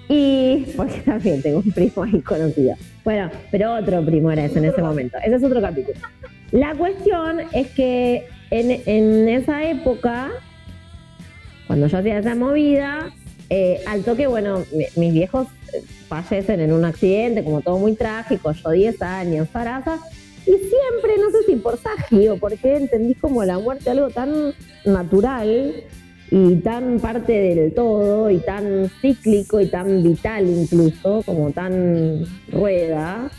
Y porque también tengo un primo ahí conocido. Bueno, pero otro primo era ese en ese momento. Ese es otro capítulo. La cuestión es que en, en esa época, cuando yo hacía esa movida, eh, al toque, bueno, mi- mis viejos eh, fallecen en un accidente, como todo muy trágico, yo 10 años, Sarasa, y siempre, no sé si por Sagi o porque entendí como la muerte algo tan natural y tan parte del todo y tan cíclico y tan vital incluso, como tan rueda,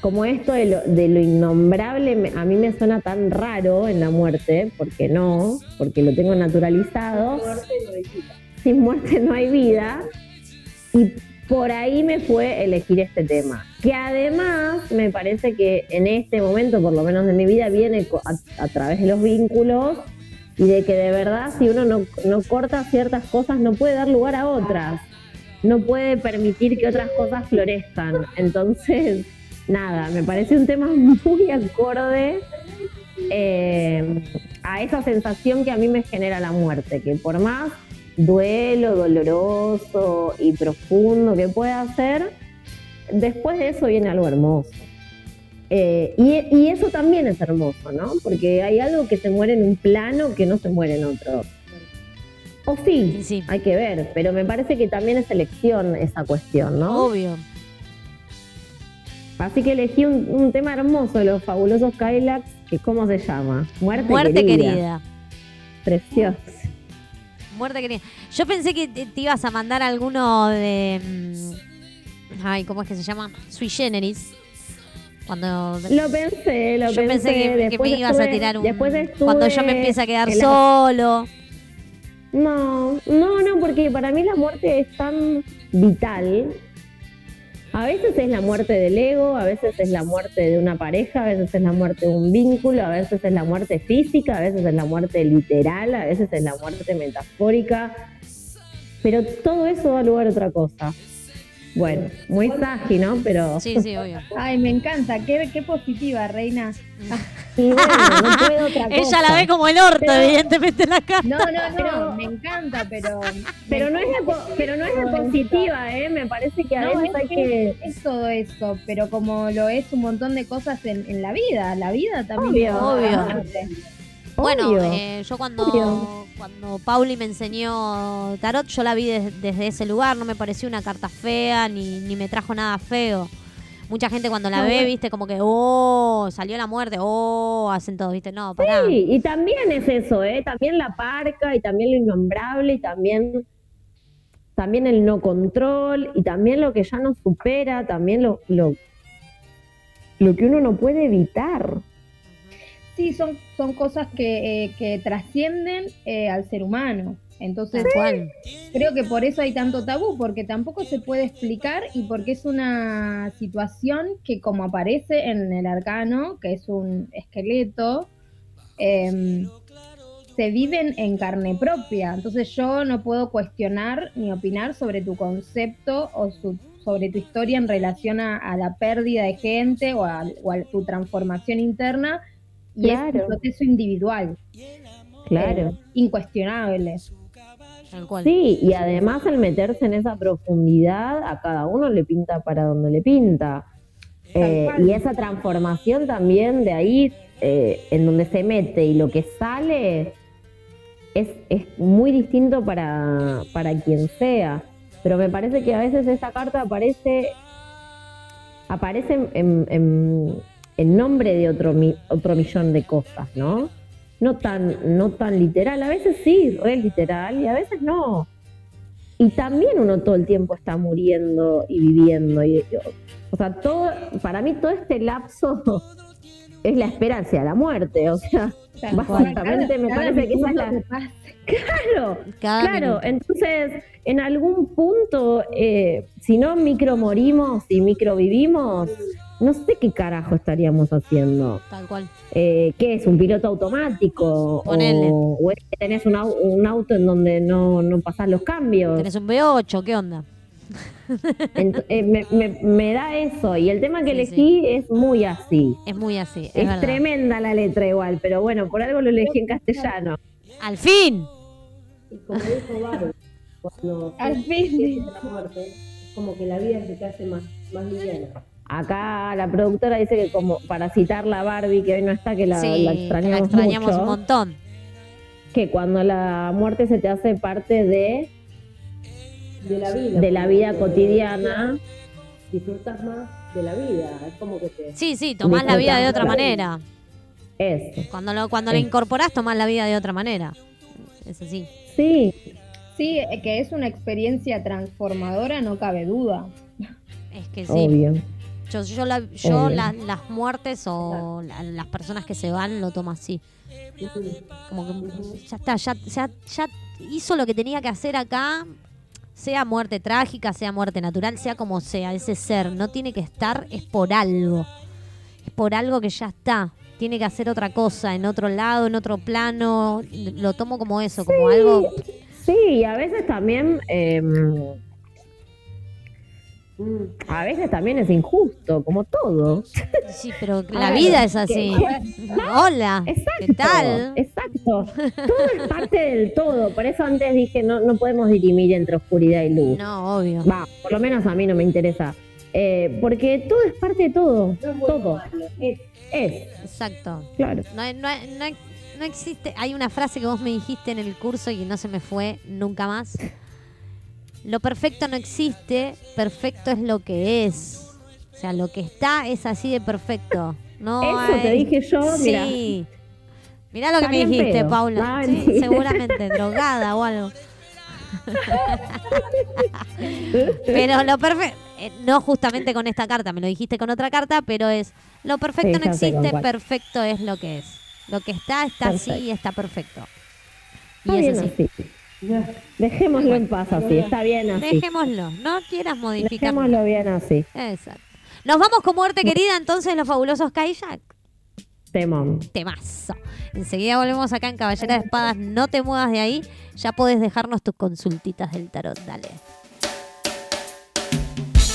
como esto de lo, de lo innombrable a mí me suena tan raro en la muerte, porque no, porque lo tengo naturalizado. Sin muerte no hay vida. Y por ahí me fue elegir este tema. Que además me parece que en este momento, por lo menos de mi vida, viene a través de los vínculos y de que de verdad si uno no, no corta ciertas cosas no puede dar lugar a otras. No puede permitir que otras cosas florezcan. Entonces, nada, me parece un tema muy acorde eh, a esa sensación que a mí me genera la muerte, que por más duelo, doloroso y profundo que pueda ser, después de eso viene algo hermoso. Eh, y, y eso también es hermoso, ¿no? Porque hay algo que se muere en un plano que no se muere en otro. O sí, Sí, sí. hay que ver, pero me parece que también es elección esa cuestión, ¿no? Obvio. Así que elegí un, un tema hermoso de los fabulosos Kylax, que ¿cómo se llama? Muerte, Muerte querida. querida. Precioso. Muerte querida. Yo pensé que te, te ibas a mandar alguno de. mm, Ay, ¿cómo es que se llama? Sui Generis. Cuando. Lo pensé, lo yo pensé que, que me ibas a tirar un. Después Cuando yo me empiece a quedar solo. No, no, no, porque para mí la muerte es tan vital. A veces es la muerte del ego, a veces es la muerte de una pareja, a veces es la muerte de un vínculo, a veces es la muerte física, a veces es la muerte literal, a veces es la muerte metafórica. Pero todo eso da lugar a otra cosa. Bueno, muy sagi, ¿no? Pero. Sí, sí, obvio. Ay, me encanta, qué, qué positiva, reina. Y bueno, no puedo otra cosa. Ella la ve como el orto, Pero- evidentemente, la cara. No, no, no, Pero- me encanta, pero. Pero no es la, po- pero no es la positiva, ¿eh? Me parece que a No, veces es hay que es todo eso, pero como lo es un montón de cosas en, en la vida, la vida también. Obvio. Obvio. Bueno, eh, yo cuando, Obvio. cuando Pauli me enseñó tarot, yo la vi des- desde ese lugar, no me pareció una carta fea ni, ni me trajo nada feo. Mucha gente cuando la No, ve, bueno. viste, como que, oh, salió la muerte, oh, hacen todo, viste, no, pará. Sí, y también es eso, ¿eh? También la parca y también lo innombrable y también, también el no control y también lo que ya no supera, también lo, lo, lo que uno no puede evitar. Sí, son, son cosas que, eh, que trascienden eh, al ser humano. Entonces, cual. creo que por eso hay tanto tabú, porque tampoco se puede explicar y porque es una situación que como aparece en el arcano, que es un esqueleto, em, se viven en carne propia. Entonces yo no puedo cuestionar ni opinar sobre tu concepto o su- sobre tu historia en relación a, a la pérdida de gente o a, o a tu transformación interna. Y es un proceso individual, Claro. eh, incuestionable. Tal cual. Sí, y además al meterse en esa profundidad, a cada uno le pinta para donde le pinta. Eh, y esa transformación también de ahí, eh, en donde se mete y lo que sale, es, es muy distinto para, para quien sea. Pero me parece que a veces esa carta aparece, aparece en, en- en- en nombre de otro, mi- otro millón de cosas, ¿no? no tan, no tan literal. A veces sí, re literal, y a veces no. Y también uno todo el tiempo está muriendo y viviendo. Y, o sea, todo, para mí todo este lapso es la espera hacia la muerte. O sea, Tal básicamente Cada- me cada parece que esa es la... que pasa. Claro, Cada claro. minuto. Entonces, en algún punto, eh, si no micro morimos y micro vivimos, no sé qué carajo estaríamos haciendo. Tal cual. Eh, ¿Qué es? ¿Un piloto automático? Ponele. O, o es que tenés un, au- un auto en donde no, no pasás los cambios? Tenés un B8, ¿qué onda? Eh, me, me- me da eso. Y el tema que Sí, elegí es muy así. Es muy así, es, Es, verdad. tremenda la letra igual, pero bueno, por algo lo elegí en castellano. Al fin. Y como dijo Barbie, cuando Al se fin. siente la muerte, es como que la vida se te hace más, más liviana. Acá la productora dice que como para citar la Barbie que hoy no está, que la, sí, la que extrañamos, la extrañamos mucho, un montón. que cuando la muerte se te hace parte de, De la vida. de la vida cotidiana, Disfrutas más de la vida. Es como que te. Sí, sí, tomás la vida de otra manera. eso. Cuando lo, cuando Sí. incorporás, tomás la vida de otra manera. Es así. Sí, Sí, que es una experiencia transformadora, no cabe duda. Es que sí. obvio. Yo, yo, la- yo la- las muertes o la- las personas que se van lo tomo así. Como que ya está, ya, ya, ya hizo lo que tenía que hacer acá, sea muerte trágica, sea muerte natural, sea como sea, ese ser no tiene que estar, es por algo. Es por algo que ya está. Tiene que hacer otra cosa, en otro lado, en otro plano. Lo tomo como eso, como algo. Sí, y a veces también, eh, a veces también es injusto, como todo. Sí, pero la ver, vida es así. Hola, Exacto. ¿qué tal? Exacto. Todo es parte del todo. Por eso antes dije, no, no podemos dirimir entre oscuridad y luz. No, obvio. Va, por lo menos a mí no me interesa. Eh, porque todo es parte de todo. Todo. Es, es, Exacto. claro. No, hay- no, hay- no, hay- no existe. Hay una frase que vos me dijiste en el curso y que no se me fue nunca más. Lo perfecto no existe, perfecto es lo que es. O sea, lo que está es así de perfecto. No Eso te dije yo, sí. Mirá. mirá lo que me dijiste. Paula. Seguramente drogada o algo. pero lo perfecto, eh, no justamente con esta carta, me lo dijiste con otra carta, pero es lo perfecto no existe, perfecto es lo que es. Lo que está, está así y está perfecto. Y es así. Dejémoslo en paz así, está bien así. Dejémoslo, no quieras modificar. Dejémoslo bien así. Exacto. Nos vamos con muerte querida entonces los fabulosos Kayak. Temón. Temazo. Enseguida volvemos acá en Caballera de Espadas. No te muevas de ahí. Ya podés dejarnos tus consultitas del tarot. Dale.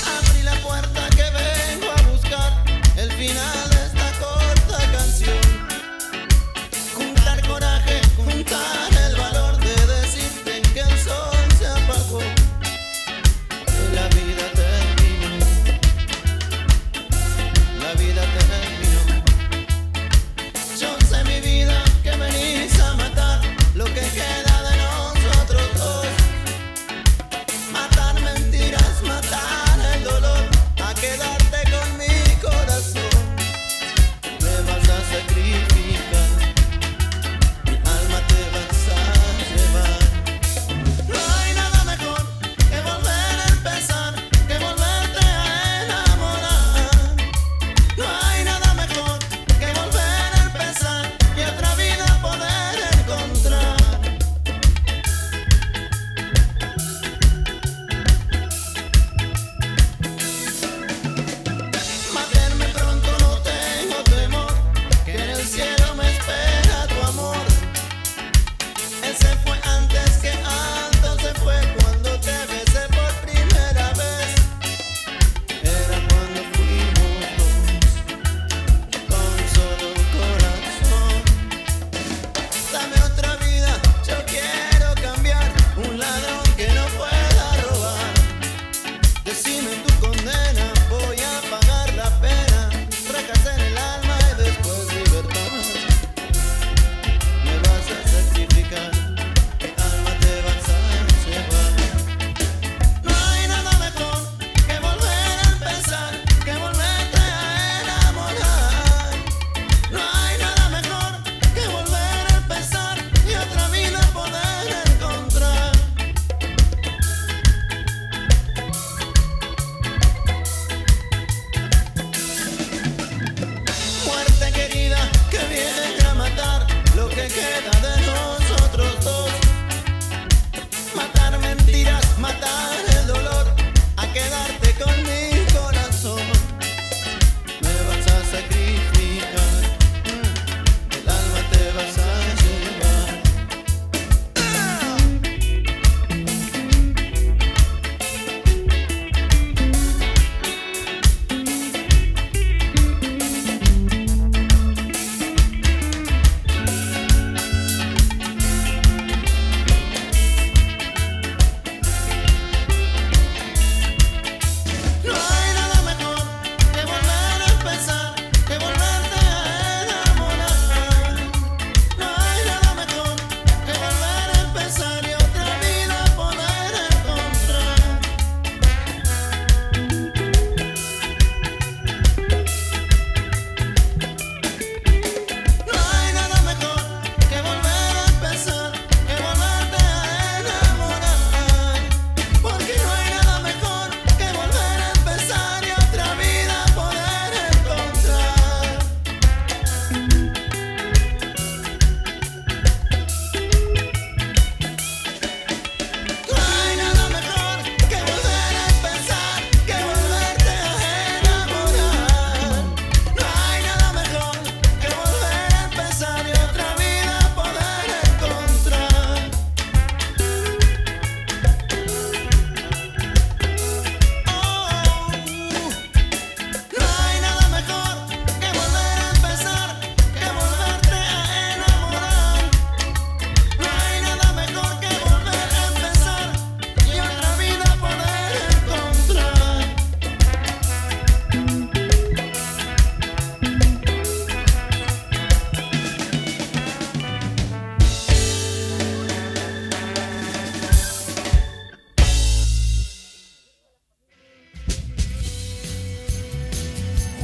Abrí la puerta que vengo a buscar el final.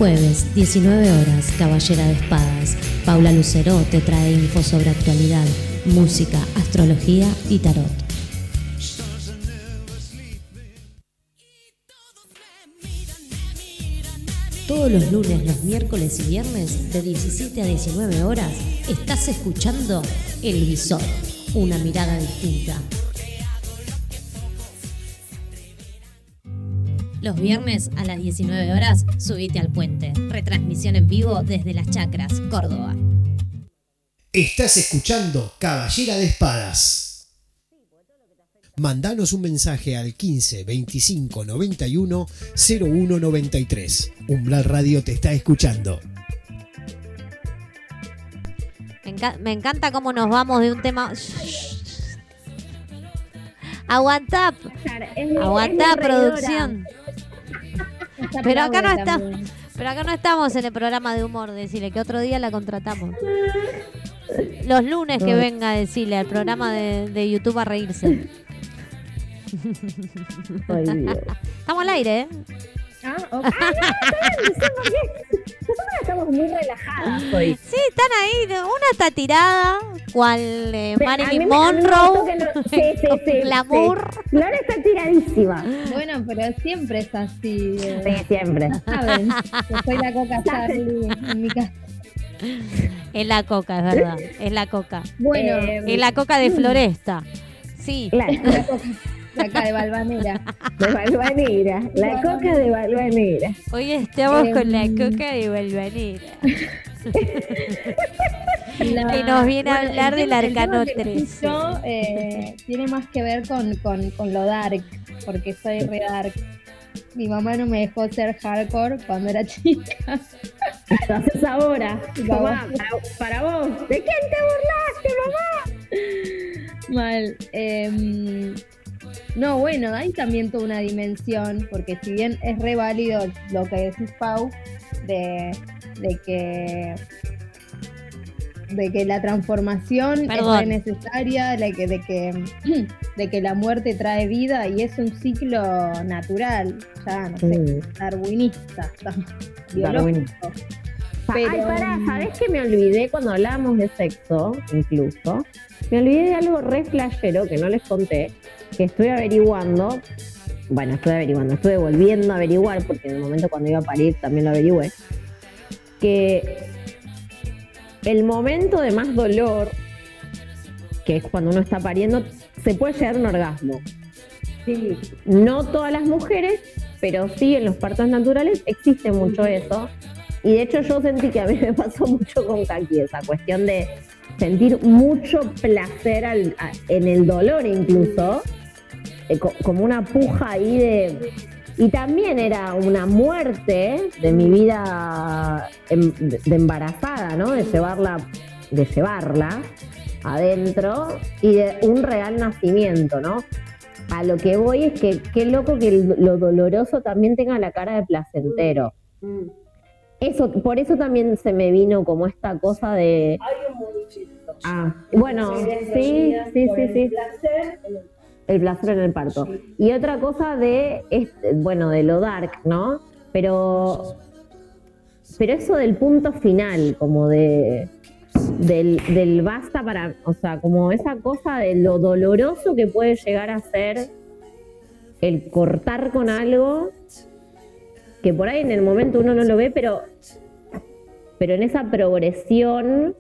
Jueves, 19 horas, Caballera de Espadas. Paula Lucero te trae info sobre actualidad, música, astrología y tarot. Todos los lunes, los miércoles y viernes, de 17 a 19 horas, estás escuchando El Visor, una mirada distinta Los viernes a las 19 horas, subite al puente. Retransmisión en vivo desde Las Chacras, Córdoba. Estás escuchando Caballera de Espadas. Mandanos un mensaje al 15 25 91 01 93. Umbral Radio te está escuchando. Me, enca- me encanta cómo nos vamos de un tema. Mi reidora. producción. Pero acá no está. Pero acá no estamos en el programa de humor, decirle que otro día la contratamos. Los lunes que venga decirle al programa de, de YouTube a reírse. Ay. Estamos al aire, ¿eh? Ah, ok. Nosotros estamos muy relajadas hoy. Sí, están ahí. Una está tirada, cual eh, Marilyn Monroe. no- sí, sí, sí, Glamour. sí. Flor está tiradísima. Bueno, pero siempre es así. eh. Sí, siempre. Saben soy la coca Charlie en mi casa. Es la coca, es verdad. Es la coca. Bueno, Eh, Es la coca de Floresta. Sí. Claro, la coca acá de Balvanera. de Balvanera. La coca de Balvanera. Hoy estamos con la Em. coca de Valvanera. La- Y nos viene a hablar el del Arcano que 13. escucho, eh, tiene más que ver con, con, con lo dark, porque soy re dark. Mi mamá no me dejó ser hardcore cuando era chica. Lo haces ahora. Mamá, para, para vos. ¿De quién te burlaste, mamá? Mal. Em, no, bueno, hay también toda una dimensión, porque si bien es re válido lo que decís, Pau, de, de que de que la transformación Perdón. es necesaria, de que, de, que, de que la muerte trae vida y es un ciclo natural, ya no sé, darwinista, biológico. Darwinista. Pero- Ay, pará, ¿sabés que me olvidé cuando hablábamos de sexo, incluso? Me olvidé de algo re flashero que no les conté, que estuve averiguando. Bueno, estuve averiguando, estuve volviendo a averiguar, porque en el momento cuando iba a parir también lo averigüé. Que el momento de más dolor, que es cuando uno está pariendo, se puede llegar a un orgasmo. Sí, No todas las mujeres, pero sí en los partos naturales existe mucho eso. Y de hecho yo sentí que a mí me pasó mucho con Kaki, esa cuestión de sentir mucho placer al- en el dolor incluso, eh, co- como una puja ahí de... Y también era una muerte de mi vida em- de embarazada, ¿no? De llevarla, de llevarla adentro y de un real nacimiento, ¿no? A lo que voy es que qué loco que lo doloroso también tenga la cara de placentero. mm. Eso, por eso también se me vino como esta cosa de. hay un. Ah, bueno, sí, sí, sí, el sí. placer en el- El placer en el parto. Y otra cosa de, este, bueno, de lo dark, ¿no? Pero, pero eso del punto final, como de, del, del basta para, o sea, como esa cosa de lo doloroso que puede llegar a ser el cortar con algo que por ahí en el momento uno no lo ve, pero, pero en esa progresión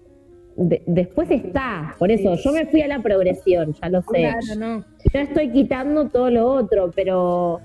de- después está. Por eso, yo me fui a la progresión, ya lo sé. Claro, no. No estoy quitando todo lo otro, pero,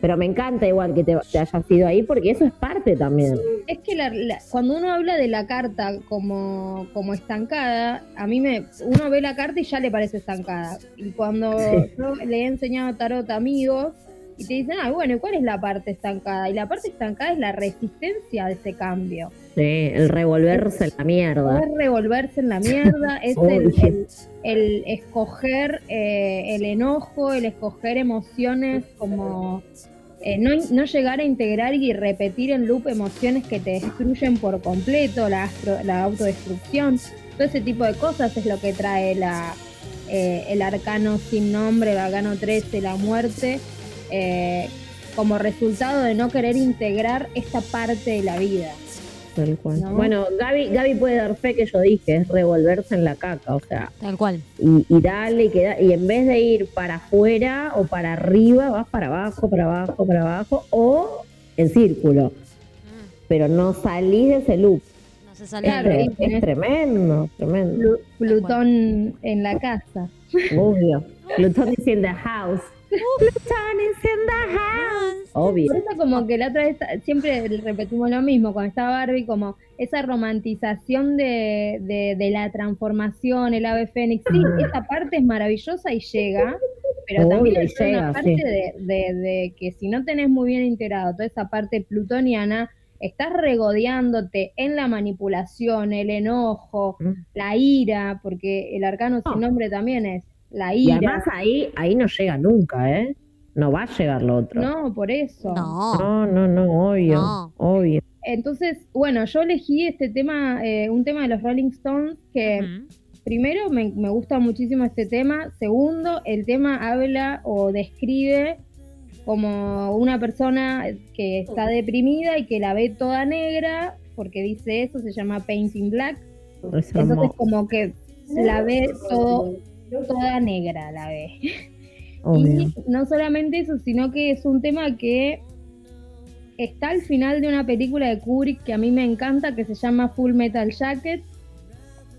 pero me encanta igual que te, te hayas ido ahí porque eso es parte también. Es que la- la- cuando uno habla de la carta como, como estancada, a mí me uno ve la carta y ya le parece estancada. Y cuando yo le he enseñado tarot a amigos y te dicen, ah, bueno, ¿y cuál es la parte estancada? Y la parte estancada es la resistencia de ese cambio. Sí, el revolverse en la mierda. Poder revolverse en la mierda, es el- el escoger eh, el enojo, el escoger emociones como eh, no, no llegar a integrar y repetir en loop emociones que te destruyen por completo, la, astro- la autodestrucción, todo ese tipo de cosas es lo que trae la, eh, el arcano sin nombre, el arcano 13, la muerte, eh, como resultado de no querer integrar esta parte de la vida. Tal cual. ¿No? Bueno, Gaby, Gaby puede dar fe que yo dije, es revolverse en la caca, o sea, Tal cual. y, y darle y queda, y en vez de ir para afuera o para arriba, vas para abajo, para abajo, para abajo, o en círculo. pero no salís de ese loop. No se sale Claro, es, es tremendo, tremendo. Plu- Plutón en la casa. Obvio. Plutón is in the house. House. Obvio. Por eso como que la otra vez siempre repetimos lo mismo cuando está Barbie, como esa romantización de, de, de la transformación, el ave fénix. Sí, esa parte es maravillosa y llega, pero Obvio, también hay una parte sí. de, que si no tenés muy bien integrado toda esa parte plutoniana, estás regodeándote en la manipulación, el enojo, Mm. la ira, porque el arcano sin No. nombre también es la Y además ahí, ahí no llega nunca, ¿eh? No va a llegar lo otro. no, por eso. No. no, no, no, obvio. No. Obvio. Entonces, bueno, yo elegí este tema, eh, un tema de los Rolling Stones, que primero me, me gusta muchísimo este tema, segundo, el tema habla o describe como una persona que está deprimida y que la ve toda negra, porque dice eso, se llama Painting Black, Es entonces como que la ve todo, toda negra, la ve. Obvio. Y no solamente eso, sino que es un tema que está al final de una película de Kubrick que a mí me encanta, que se llama Full Metal Jacket,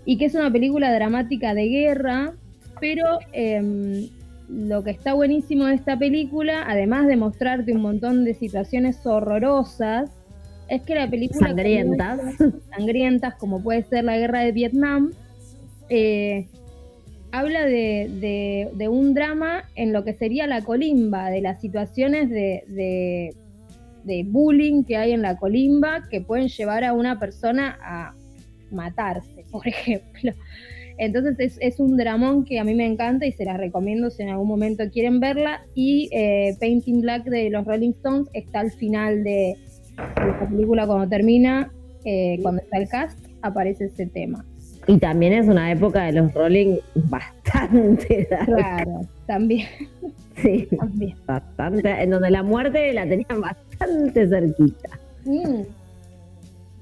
y que es una película dramática de guerra, pero em, lo que está buenísimo de esta película, además de mostrarte un montón de situaciones horrorosas, es que la película... Sangrientas. sangrientas, como puede ser la guerra de Vietnam, eh, habla de, de- un drama en lo que sería la colimba, de las situaciones de, de- bullying que hay en la colimba que pueden llevar a una persona a matarse, por ejemplo. Entonces es, un dramón que a mí me encanta y se la recomiendo si en algún momento quieren verla. Y eh, Painting Black de los Rolling Stones está al final de, de la película cuando termina, eh, cuando está el cast, aparece ese tema. Y también es una época de los Rolling bastante dark. Claro, también, Sí, también. bastante. En donde la muerte la tenían bastante cerquita. Mm.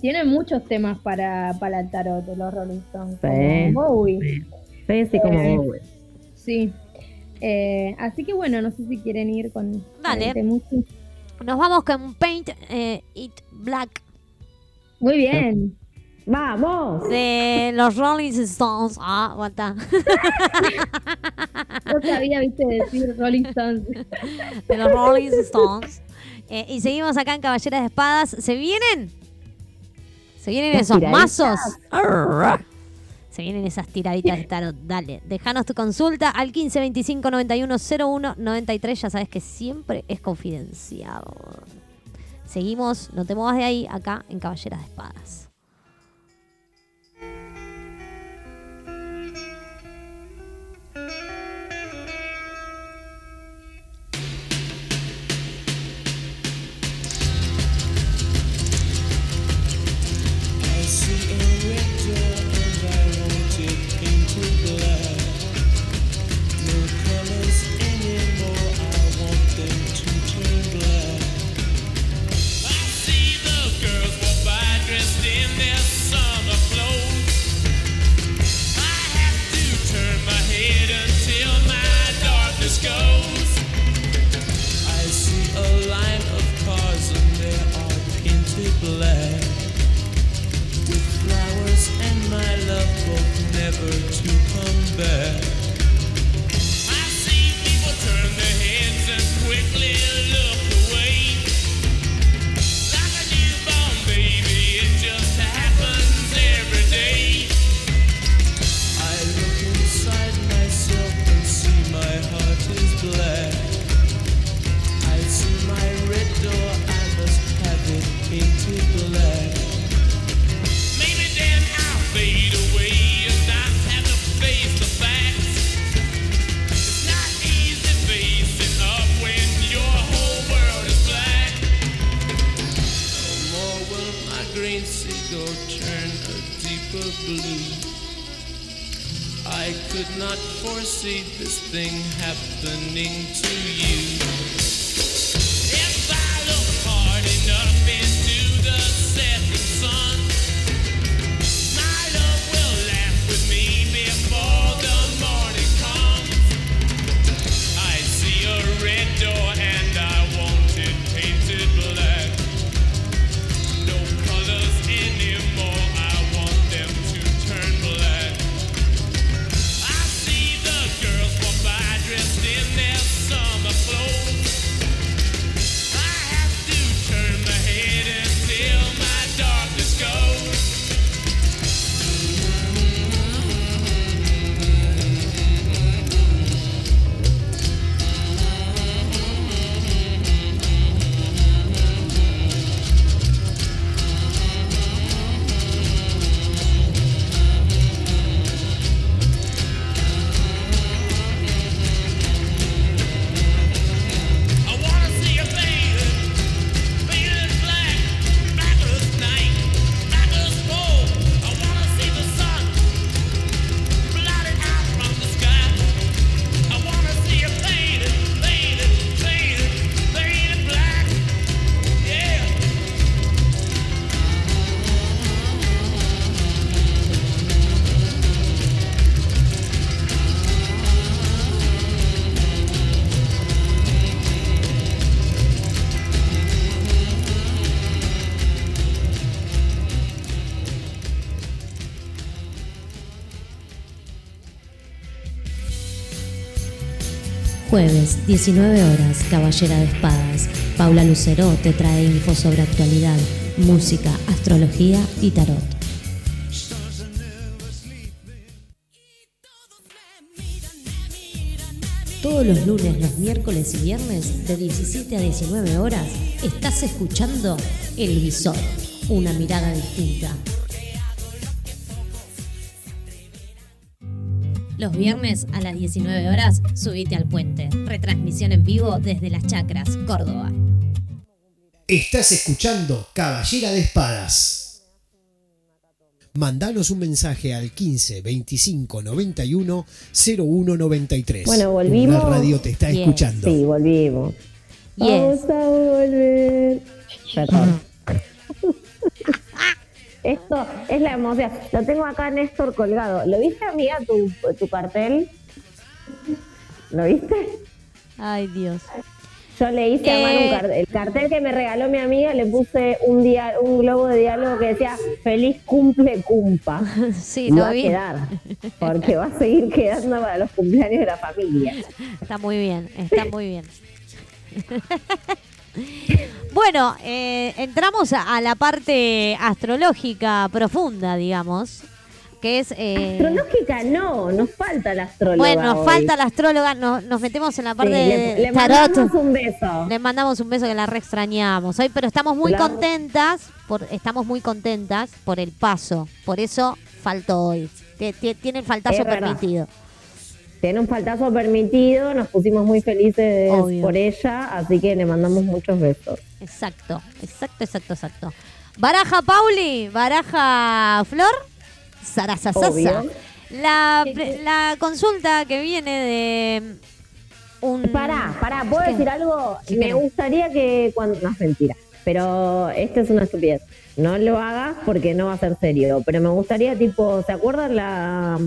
Tiene muchos temas para, para el tarot de los Rolling Stones. Sí. como Bowie. Sí, sí, como Eh, Bowie. Sí. Eh, así que bueno, no sé si quieren ir con, Dale. Nos vamos con Paint eh, It Black Muy bien. ¡Vamos! de los Rolling Stones. Ah, aguanta. No sabía, viste, decir Rolling Stones. de los Rolling Stones. Eh, y seguimos acá en Caballeras de Espadas. ¿Se vienen? ¿Se vienen esos mazos? Arr. Se vienen esas tiraditas de tarot. Dale, déjanos tu consulta al 15 25 91 01 93. Ya sabes que siempre es confidencial. Seguimos, no te muevas de ahí, acá en Caballeras de Espadas. Jueves, 19 horas, Caballera de Espadas. Paula Lucero te trae info sobre actualidad, música, astrología y tarot. Todos los lunes, los miércoles y viernes, de 17 a 19 horas, estás escuchando El Visor, una mirada distinta. Los viernes a las 19 horas, subite al puente. Retransmisión en vivo desde Las Chacras, Córdoba. Estás escuchando Caballera de Espadas. Mandanos un mensaje al 15 25 91 01 93. Bueno, volvimos. La radio te está escuchando. Sí, volvimos. Yes. Vamos a volver. Perdón. Esto es la emoción. Lo tengo acá, Néstor, colgado. ¿Lo viste, amiga, tu, tu cartel? ¿Lo viste? Ay, Dios. Yo le hice a un Eh. cartel. El cartel que me regaló mi amiga le puse un, dia- un globo de diálogo que decía Feliz cumple cumpa. Sí, va a quedar. Porque va a seguir quedando para los cumpleaños de la familia. Está muy bien, está muy bien. bueno, eh, entramos a, la parte astrológica profunda, digamos, que es... eh, Astrológica no, nos falta la astróloga. bueno, nos hoy. falta la astróloga, nos, nos metemos en la Sí, parte le, de le tarot. mandamos un beso. Le mandamos un beso que la re extrañamos hoy, pero estamos muy contentas, por, estamos muy contentas por el paso, por eso faltó hoy. Tie- tie- Tiene el faltazo verdad. Tiene un faltazo permitido, nos pusimos muy felices Obvio. por ella, así que le mandamos muchos besos. Exacto, exacto, exacto, exacto. Baraja Pauli, baraja Flor. Obvio. La, la consulta que viene de un... Pará, pará, ¿puedo ¿Qué? decir algo? ¿Qué Me gustaría que cuando. No es mentira, pero esto es una estupidez. No lo hagas porque no va a ser serio. Pero me gustaría, tipo, ¿se acuerdan la,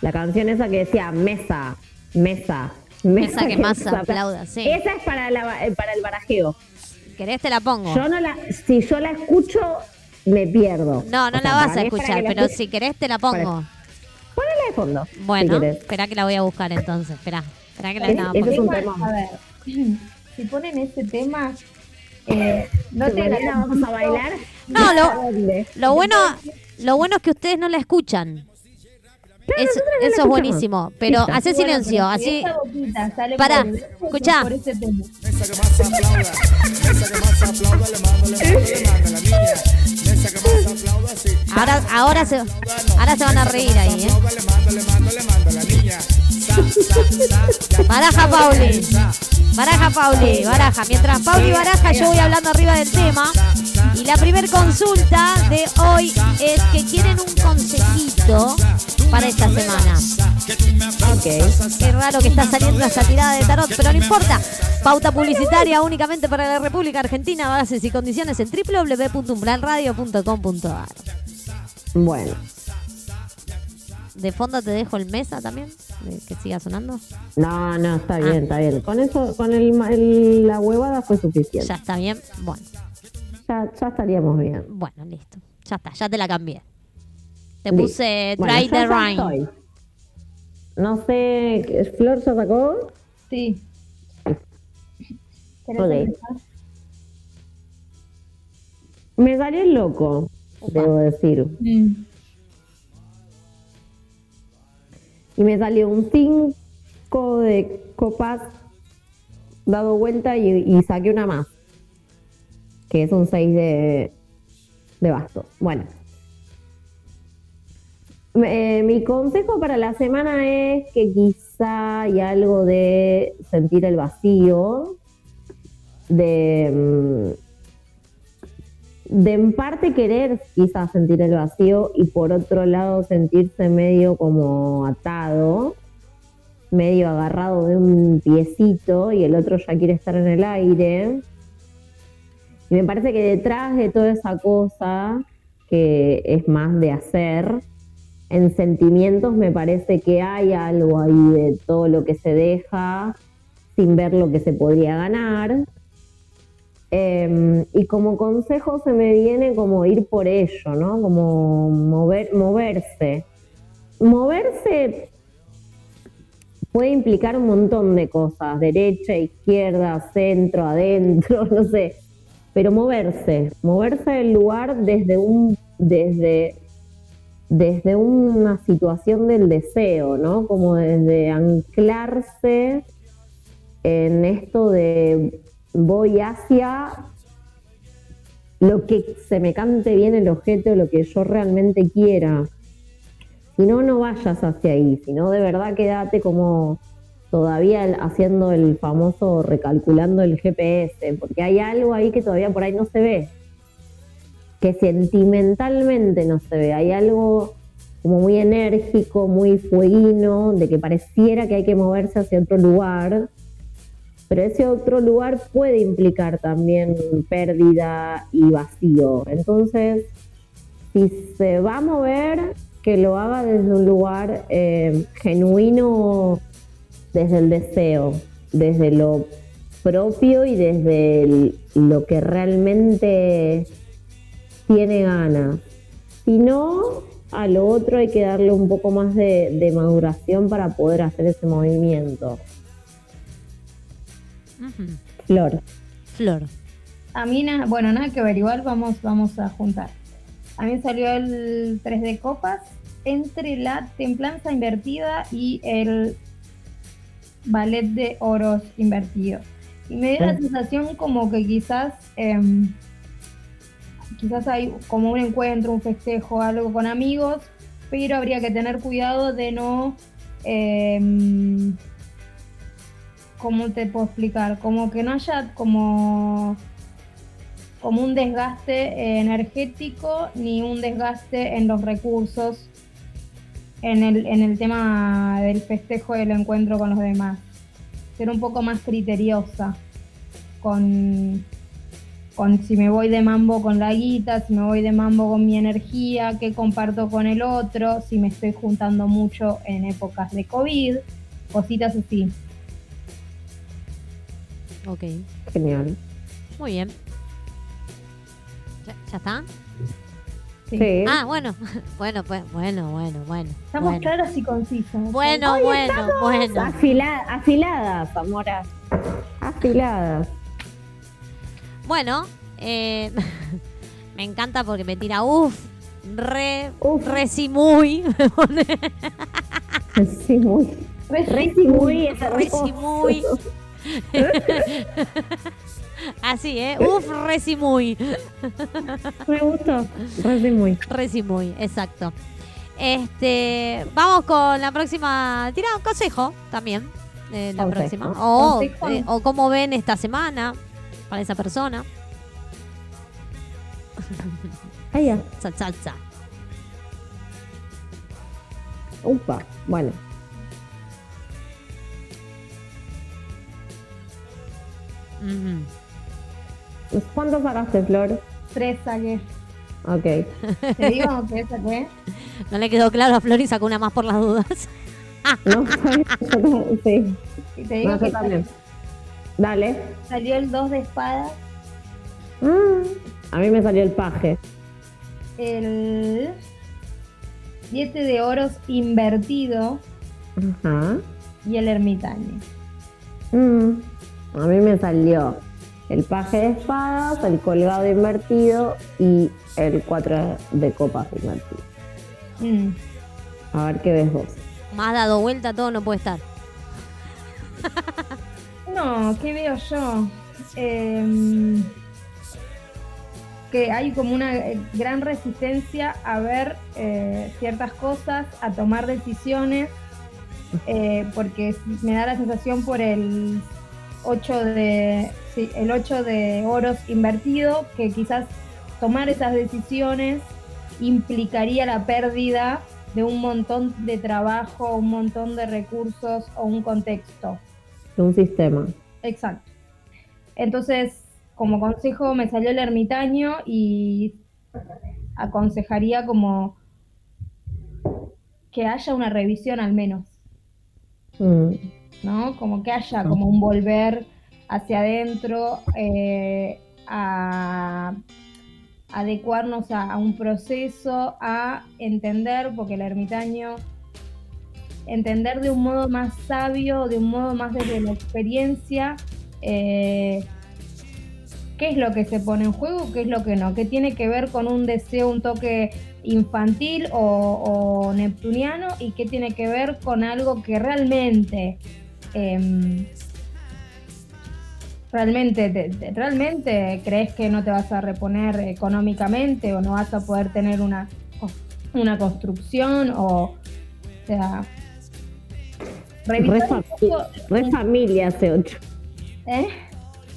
la canción esa que decía mesa, mesa, Mesa que más mesa"? aplauda, sí. Esa es para, la, eh, para el barajeo. ¿Querés te la pongo? Yo no la. Si yo la escucho, me pierdo. No, O no sea, la vas a escuchar, la pero si querés te la pongo. Ponela de fondo. Bueno, si espera que la voy a buscar entonces, espera. Espera que la Es- un tema. A ver, si ponen ese tema, eh, no te mañana vamos a bailar. No, ¿a lo, lo bueno, lo bueno es que ustedes no la escuchan. Es- eso es buenísimo, pero hace Bueno, silencio, si así. boquita sale Pará, escuchá. Ahora, ahora se, ahora se van a reír ahí, ¿eh? Baraja Pauli. Baraja Pauli, baraja. Mientras Pauli baraja, yo voy hablando arriba del tema. Y la primer consulta de hoy es que quieren un consejito para esta semana. Ok. Qué raro que está saliendo esa tirada de tarot, pero no importa. Pauta publicitaria únicamente para la República Argentina. Bases y condiciones en www.umbralradio.com.ar. Bueno. De fondo te dejo el mesa también, de que siga sonando. No, no, está bien, Ah. está bien. Con eso, con el, ma- el- la huevada fue suficiente. Ya está bien. Bueno, Ya, ya estaríamos bien. bueno, listo. Ya está, ya te la cambié. Te puse Bueno, yo the Rain. estoy. No sé, ¿qué- ¿Flor ya sacó? Sí. ¿Querés Ok. empezar? Me salió loco, debo decir. Mm. Y me salió un 5 de copas dado vuelta y, saqué una más. Que es un 6 de, de bastos. Bueno. Eh, mi consejo para la semana es que quizá hay algo de sentir el vacío, de, mm, de en parte querer quizás sentir el vacío y por otro lado sentirse medio como atado, medio agarrado de un piecito y el otro ya quiere estar en el aire. Y me parece que detrás de toda esa cosa, que es más de hacer, en sentimientos me parece que hay algo ahí de todo lo que se deja sin ver lo que se podría ganar. Eh, y como consejo se me viene como ir por ello, ¿no? Como mover, moverse. Moverse puede implicar un montón de cosas, derecha, izquierda, centro, adentro, no sé. Pero moverse, moverse del lugar desde un, desde, desde una situación del deseo, ¿no? Como desde anclarse en esto de voy hacia lo que se me cante bien el objeto, lo que yo realmente quiera. Si no, no vayas hacia ahí, si no, de verdad quédate como todavía haciendo el famoso recalculando el GPS, porque hay algo ahí que todavía por ahí no se ve, que sentimentalmente no se ve, hay algo como muy enérgico, muy fueguino, de que pareciera que hay que moverse hacia otro lugar, pero ese otro lugar puede implicar también pérdida y vacío. Entonces, si se va a mover, que lo haga desde un lugar eh, genuino, desde el deseo, desde lo propio y desde lo que realmente tiene ganas. Si no, a lo otro hay que darle un poco más de maduración para poder hacer ese movimiento. Flor. Flor. A mí, na- bueno, nada que ver, igual vamos, vamos a juntar. A mí me salió el 3 de copas entre la templanza invertida y el ballet de oros invertido. Y me dio la sensación como que quizás, em, quizás hay como un encuentro, un festejo, algo con amigos, pero habría que tener cuidado de no... em, ¿Cómo te puedo explicar? Como que no haya como como un desgaste energético ni un desgaste en los recursos en el, en el tema del festejo del encuentro con los demás. Ser un poco más criteriosa con, con si me voy de mambo con la guita, si me voy de mambo con mi energía, qué comparto con el otro, si me estoy juntando mucho en épocas de COVID, cositas así. Ok. Genial. Muy bien. ¿Ya, ya está? Sí. Ah, bueno. Bueno, pues, bueno, bueno, bueno. Estamos bueno. claras y concisas. Bueno, Hoy bueno, bueno. afila- afiladas, amoras. Afiladas. Bueno, eh, me encanta porque me tira uff, re, Uf. re sí muy. pone Sí, muy. Re sí, muy. Re muy. Así, ¿eh? Uf, re sí muy. Me gustó. Re sí, muy. Re sí muy, exacto. Este, vamos con la próxima. Tira un consejo también. eh, la Consejo. próxima. O, eh, o cómo ven esta semana para esa persona. Ah, ya. Cha. Upa. Bueno. Ujú. ¿Cuánto sacaste, Flor? Tres saqué. Ok. Te digo que saqué. No le quedó claro a Flor y sacó una más por las dudas. No, yo sí. Y te digo No, que también. Dale. salió el 2 de espadas, Mm, A mí me salió el paje. el 7 de oros invertido Ajá. y el ermitaño. Mm, A mí me salió el paje de espadas, el colgado invertido y el 4 de copas invertido. Mm. A ver qué ves vos. Más dado vuelta, todo no puede estar. No, ¿qué veo yo? Em, que hay como una eh, gran resistencia a ver eh, ciertas cosas, a tomar decisiones, eh, porque me da la sensación por el 8 de, sí, el 8 de oros invertido, que quizás tomar esas decisiones implicaría la pérdida de un montón de trabajo, un montón de recursos o un contexto. Un sistema. Exacto. Entonces, como consejo me salió el ermitaño y aconsejaría como que haya una revisión al menos, Mm, ¿no? Como que haya como un volver hacia adentro eh, a adecuarnos a, a un proceso, a entender, porque el ermitaño entender de un modo más sabio, de un modo más desde la experiencia, eh, qué es lo que se pone en juego, qué es lo que no, qué tiene que ver con un deseo, un toque infantil o, o neptuniano y qué tiene que ver con algo que realmente em, realmente te- te- realmente crees que no te vas a reponer económicamente o no vas a poder tener una una construcción o o sea Re, revisar re familia ese ocho. ¿eh?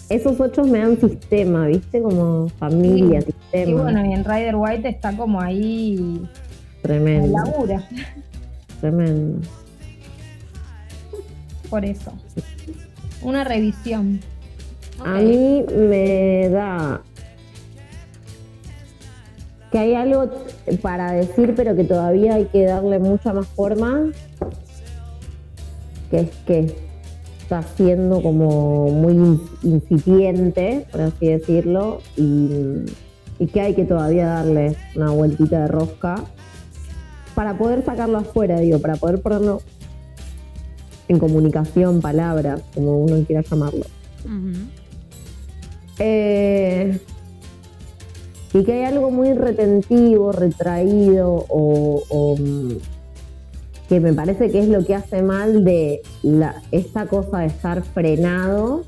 Esos ocho me dan sistema, ¿viste? Como familia, Sí. sistema. y bueno y en Rider White está como ahí en tremendo, labura tremendo. Por eso. Una revisión. A mí me da que hay algo para decir, pero que todavía hay que darle mucha más forma, que es que está siendo como muy in- incipiente, por así decirlo, y, y que hay que todavía darle una vueltita de rosca para poder sacarlo afuera, digo, para poder ponerlo en comunicación, palabras, como uno quiera llamarlo. Eh, y que hay algo muy retentivo, retraído o, o, mm, que me parece que es lo que hace mal de la, esta cosa de estar frenado,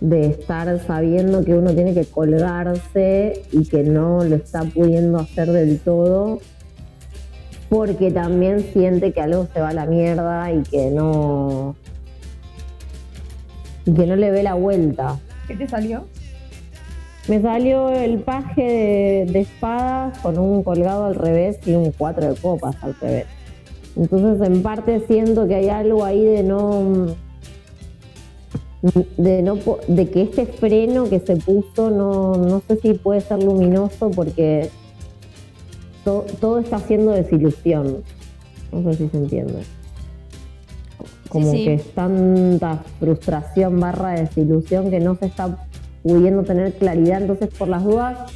de estar sabiendo que uno tiene que colgarse y que no lo está pudiendo hacer del todo, porque también siente que algo se va a la mierda y que no y que no le ve la vuelta. ¿qué te salió? Me salió el paje de, de espadas con un colgado al revés y un cuatro de copas al revés. Entonces, en parte siento que hay algo ahí de no. de no de que este freno que se puso no, no sé si puede ser luminoso porque to- todo está haciendo desilusión. No sé si se entiende. Como sí. que es tanta frustración barra desilusión que no se está pudiendo tener claridad. Entonces, por las dudas,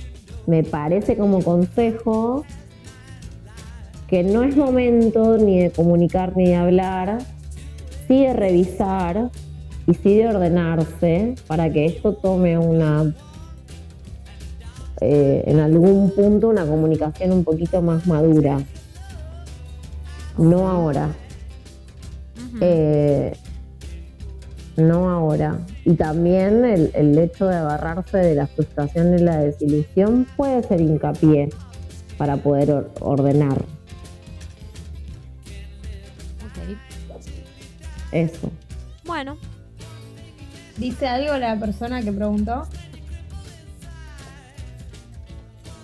me parece como consejo que no es momento ni de comunicar ni de hablar, sí de revisar y sí de ordenarse para que esto tome una, eh, en algún punto, una comunicación un poquito más madura. No ahora. Eh, no ahora. Y también el, el hecho de agarrarse de la frustración y la desilusión puede ser hincapié para poder or- ordenar Ok. eso. Bueno, ¿Dice algo la persona que preguntó?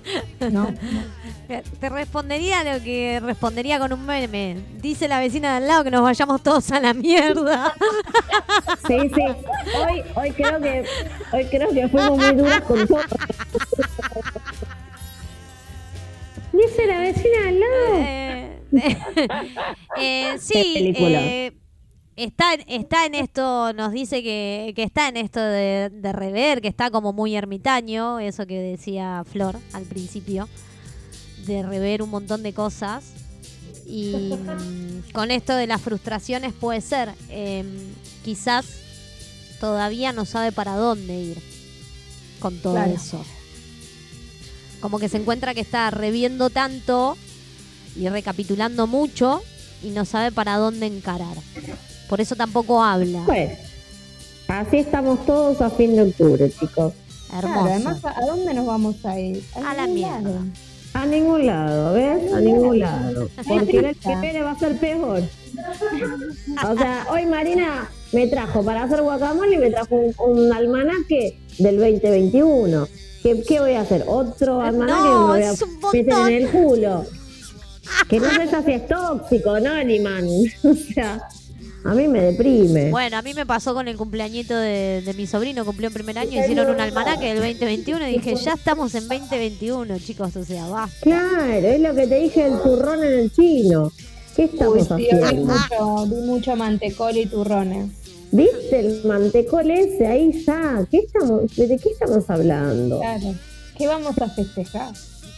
No. te respondería lo que respondería con un meme. Dice la vecina de al lado que nos vayamos todos a la mierda. Sí, sí. Hoy, hoy creo que hoy creo que fuimos muy duras con todo. Dice la vecina al lado. Eh, eh, sí, eh, está, está en esto, nos dice que, que está en esto de, de rever, que está como muy ermitaño, eso que decía Flor al principio, de rever un montón de cosas. Y con esto de las frustraciones puede ser, em, quizás todavía no sabe para dónde ir con todo Claro. eso. Como que se encuentra que está reviendo tanto y recapitulando mucho y no sabe para dónde encarar. Por eso tampoco habla. Pues, así estamos todos a fin de octubre, chicos. Claro, Hermoso. además, ¿a dónde nos vamos a ir? A la mierda. lado. A ningún lado, ¿ves? A ningún lado. Porque el que viene va a ser peor. O sea, hoy Marina me trajo para hacer guacamole y me trajo un, un almanaque del 2021. ¿Qué, qué voy a hacer? ¿Otro almanaque No, me voy a es un meter en el culo? Que no sé si es tóxico, ¿no, Liman? O sea, a mí me deprime. Bueno, a mí me pasó con el cumpleañito de, de mi sobrino, cumplió en primer año, hicieron un almanaque del 2021 y dije, ya estamos en 2021, chicos, o sea, va. Claro, es lo que te dije el turrón en el chino. ¿Qué estamos Uy, vi haciendo? mucho, vi mucho mantecol y turrones. ¿Viste el mantecol ese ahí ya? ¿Qué estamos, ¿De qué estamos hablando? Claro. ¿Qué vamos a festejar?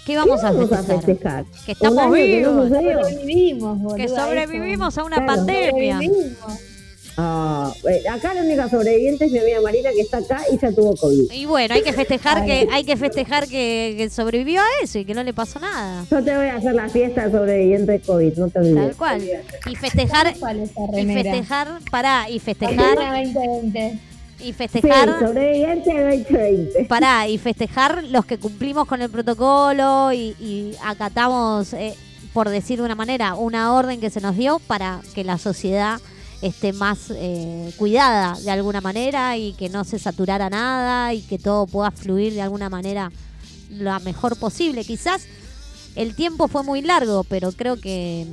¿Qué vamos, ¿Qué a vamos a festejar? festejar? Que estamos año que no vivos. Sobrevivimos, boluda, Que sobrevivimos a una Claro, pandemia. Ah, eh, acá la única sobreviviente es mi amiga Marina que está acá y ya tuvo COVID. Y bueno, hay que festejar que hay que festejar que, que sobrevivió a eso y que no le pasó nada. Yo te voy a hacer la fiesta de sobreviviente de COVID, no te olvides. Tal cual. Y festejar ¿Cuál es esa y festejar, pará, y festejar Argentina 2020. Y Sí, festejar sobreviviente de 2020. Pará, y festejar los que cumplimos con el protocolo y, y acatamos, eh, por decir de una manera, una orden que se nos dio para que la sociedad esté más eh, cuidada de alguna manera y que no se saturara nada y que todo pueda fluir de alguna manera lo mejor posible. Quizás el tiempo fue muy largo, pero creo que,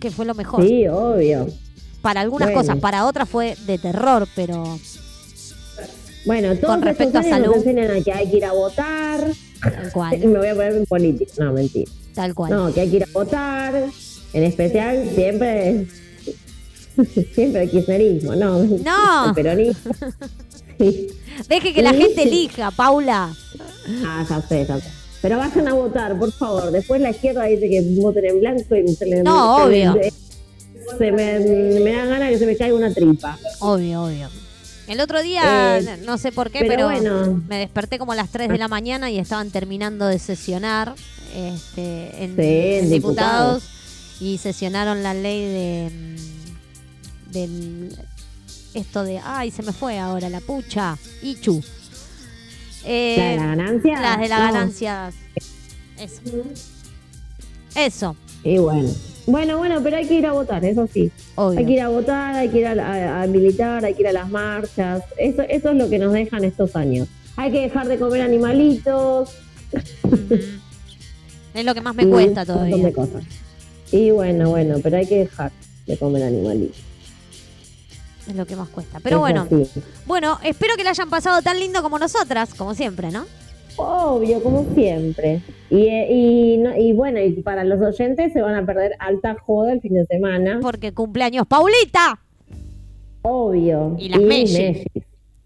que fue lo mejor. Sí, obvio. Para algunas Bueno. cosas, para otras fue de terror, pero Bueno, todos Con respecto a nos salud. enseñan a que hay que ir a votar. tal cual, me voy a poner en política. No, mentira. tal cual. No, que hay que ir a votar. En especial, siempre. siempre el kirchnerismo, no. No. El peronismo. Sí. Deje que la gente elija, Paula. Ah, ya sé, ya sé. Pero vayan a votar, por favor. Después la izquierda dice que voten en blanco y se le, No, obvio. se me, me da ganas que se me caiga una tripa. Obvio, obvio. El otro día, Eh, no sé por qué, pero pero, bueno. me desperté como a las 3 de la mañana y estaban terminando de sesionar este, en, Sí, en en diputados y sesionaron la ley de mm, del esto de ay se me fue ahora la pucha Ichu Eh, ¿La de la ganancia? las de la No. ganancia eso eso Y bueno. Bueno, bueno, pero hay que ir a votar, eso sí. obvio Hay que ir a votar, hay que ir a, a- a militar, hay que ir a las marchas. Eso, eso es lo que nos dejan estos años. Hay que dejar de comer animalitos. Es lo que más me y cuesta un montón todavía de cosas. Y bueno, bueno, pero hay que dejar de comer animalitos. es lo que más cuesta pero Es bueno así. Bueno, espero que la hayan pasado tan lindo como nosotras, como siempre, ¿no? Obvio, como siempre. Y, y, no- y bueno, y para los oyentes se van a perder alta joda el fin de semana. Porque cumpleaños Paulita Obvio. Y las Messi. Messi,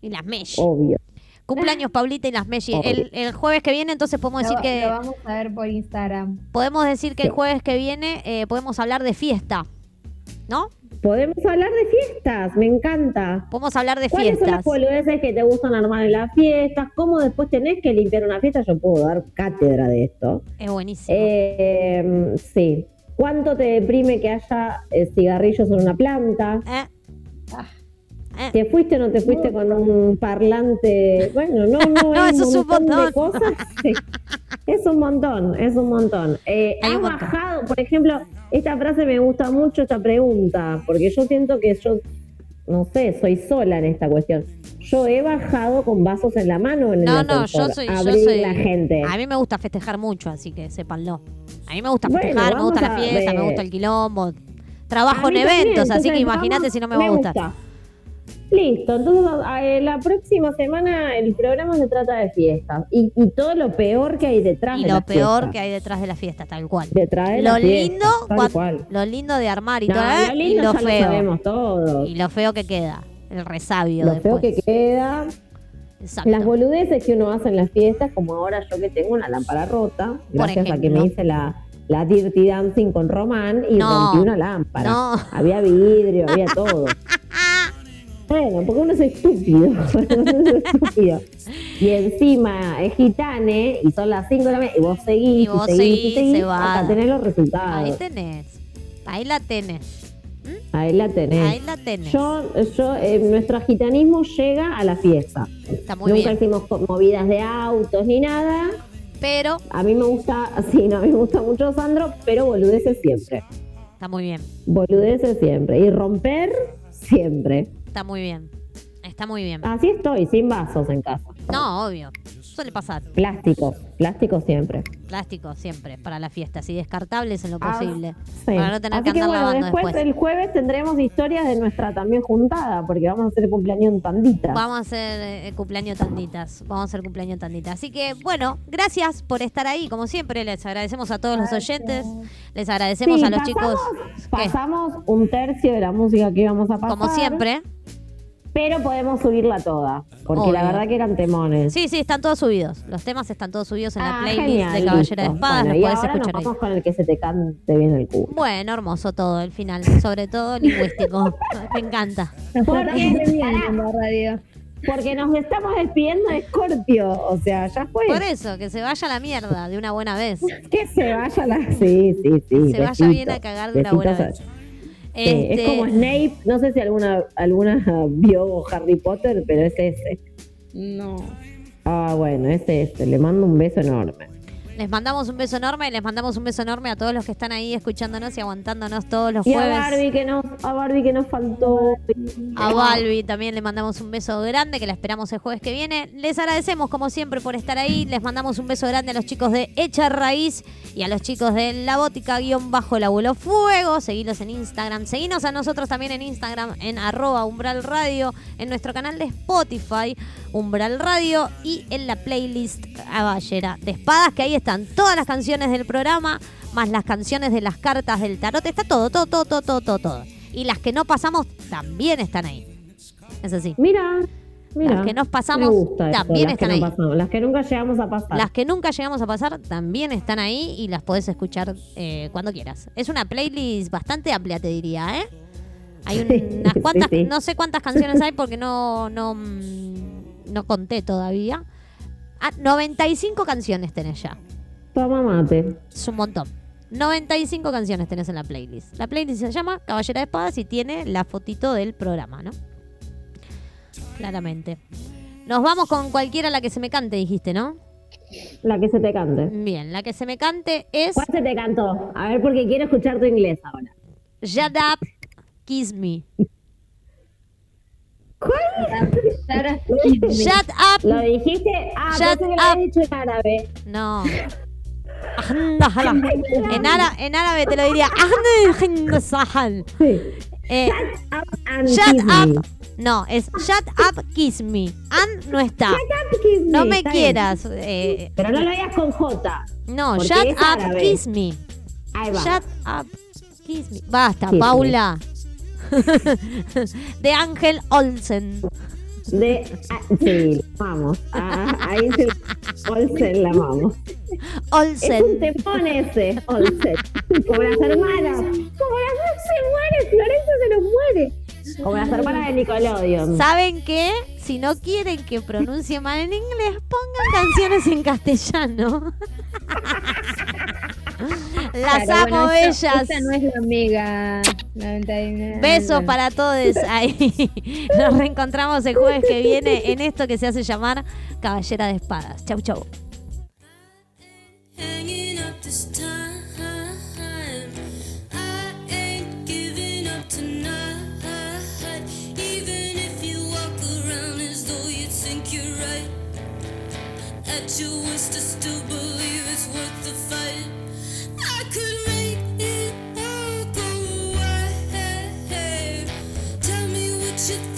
y las Meshi. Obvio. Cumpleaños Paulita y las. Obvio. El, el jueves que viene, entonces podemos Lo, decir que lo vamos a ver por Instagram. podemos decir que el jueves que viene eh, podemos hablar de fiesta, ¿no? Podemos hablar de fiestas, me encanta. Podemos hablar de ¿Cuáles son las fiestas. boludeces que te gustan armar en las fiestas? ¿Cómo después tenés que limpiar una fiesta? Yo puedo dar cátedra de esto. Es buenísimo. Eh, sí. ¿Cuánto te deprime que haya eh, cigarrillos en una planta? Eh, eh, ¿Te fuiste o no te fuiste con un parlante? Bueno, no, no, No, es un montón de cosas. Sí. Es un montón, es un montón. Eh, Hay ¿Has un montón. bajado? Por ejemplo, esta frase me gusta mucho, esta pregunta, porque yo siento que yo, no sé, soy sola en esta cuestión. Yo he bajado con vasos en la mano en el no, no, yo soy, yo soy. la gente. A mí me gusta festejar mucho, así que sépanlo. A mí me gusta Bueno, festejar, me gusta la fiesta, me gusta el quilombo. Trabajo en también, eventos, así que imagínate si no me va a gustar. gusta. Listo, entonces eh, la próxima semana el programa se trata de fiestas y, y todo lo peor que hay detrás Y de lo las peor fiestas. que hay detrás de la fiesta, tal cual. Detrás de Lo fiestas, lindo, tal cuan- cual. lo lindo de armar y No, todo, ¿eh? lo y lindo lo ya lo feo. sabemos todos. y lo feo que queda, el resabio Lo después. feo que queda, Exacto. las boludeces que uno hace en las fiestas, como ahora yo que tengo una lámpara rota, gracias a que me hice la, la Dirty Dancing con Román y No, rompí una lámpara. no. Había vidrio, había todo. Bueno, porque uno es estúpido. uno es estúpido. Y encima es gitane y son las 5 de la mañana y vos seguís Y vos y seguís seguís, y seguís cebada. hasta tener los Ahí resultados. tenés. Ahí la tenés. Ahí la tenés. Ahí la tenés. Yo, yo, eh, nuestro gitanismo llega a la fiesta. Está muy Nunca bien. hicimos movidas de autos ni nada. Pero A mí me gusta, sí, no, a mí me gusta mucho Sandro, pero boludeces siempre. está muy bien. Boludeces siempre. Y romper siempre. Está muy bien. Está muy bien. Así estoy, sin vasos en casa. No, obvio. Suele pasar. Plástico, plástico siempre. Plástico siempre para las fiestas y descartables en lo Ah, posible. Sí. Para no tener Así que que andar bueno, lavando después, después. el jueves tendremos historias de nuestra también juntada, porque vamos a hacer cumpleaños en pandita. Vamos a hacer eh, cumpleaños tanditas. Vamos a hacer cumpleaños tanditas. Así que, bueno, gracias por estar ahí. Como siempre, les agradecemos a todos los oyentes. Les agradecemos Sí, a los pasamos- chicos. ¿Qué? Pasamos un tercio de la música que íbamos a pasar. Como siempre. Pero podemos subirla toda, porque la verdad que eran temones. Sí, sí, están todos subidos. Los temas están todos subidos en la Ah, playlist genial, de Caballera de. Espadas. Bueno, los y podés ahora nos escuchar ahí. vamos con el que se te cante bien el culo. Bueno, hermoso todo el final, sobre todo lingüístico. Me encanta. ¿Por qué? Está bien en la radio. Porque nos estamos despidiendo de Scorpio, o sea, ya fue. Por eso, que se vaya a la mierda de una buena vez. Que se vaya la... Sí, sí, sí. Se vaya bien a cagar de una buena vez. Este, Es como Snape, no sé si alguna, alguna vio Harry Potter, pero es ese. No. Ah, bueno, es ese. Le mando un beso enorme. Les mandamos un beso enorme les mandamos un beso enorme a todos los que están ahí escuchándonos y aguantándonos todos los Y a jueves. Barbie que nos, a Barbie que nos faltó. A Balbi también le mandamos un beso grande que la esperamos el jueves que viene. Les agradecemos como siempre por estar ahí. Les mandamos un beso grande a los chicos de Echa Raíz y a los chicos de La Bótica guion bajo el abuelo fuego. Seguilos en Instagram. Seguinos a nosotros también en Instagram en arroba umbral radio, en nuestro canal de Spotify umbral radio y en la playlist Caballera de Espadas que ahí están todas las canciones del programa más las canciones de las cartas del tarot. Está todo, todo, todo, todo, todo, todo. todo. Y las que no pasamos también están ahí. Es así. Mira, mira. Las que nos pasamos también están no ahí. pasamos, las que nunca llegamos a pasar. Las que nunca llegamos a pasar también están ahí y las podés escuchar eh, cuando quieras. Es una playlist bastante amplia, te diría, ¿eh? Hay un- unas cuantas, sí. no sé cuántas canciones hay porque no, no, mm, no conté todavía. Ah, 95 canciones tenés ya. Toma mate. Es un montón. 95 canciones tenés en la playlist. La playlist se llama Caballera de Espadas y tiene la fotito del programa, ¿no? Claramente. Nos vamos con cualquiera la que se me cante, dijiste, ¿no? La que se te cante. Bien, la que se me cante es ¿Cuál se te cantó? A ver, porque quiero escuchar tu inglés ahora. Shut Up, Kiss Me. Sara, Shut Up. Lo dijiste. Ah, Shut pensé que lo dicho en árabe. No. En, ara- en árabe te lo diría. Eh, and shut up. No, es Shut Up, Kiss Me. An no está. Shut up, kiss me. No me Está quieras. eh, Pero no lo digas con J. no, Shut Up, árabe. Kiss Me. Ahí va. Shut Up, Kiss Me. Basta, Kiss me. De Ángel Olsen. De, ah, sí, vamos. Ah, ahí se Olsen la vamos. Es un Olsen. temón ese, Olsen. Como las hermanas. Como las dos se muere, Florencia se nos muere. Como las hermanas de Nickelodeon. ¿Saben qué? Si no quieren que pronuncie mal en inglés, pongan canciones en castellano. Las Claro, amo, bueno. Esta no es la amiga 99. Besos para todos ahí. Nos reencontramos el jueves que viene en esto que se hace llamar Caballera de Espadas. Chau, chau. hanging up this time. I ain't giving up tonight. Even if you walk around as though you think you're right. At your worst, I still believe it's worth the fight. should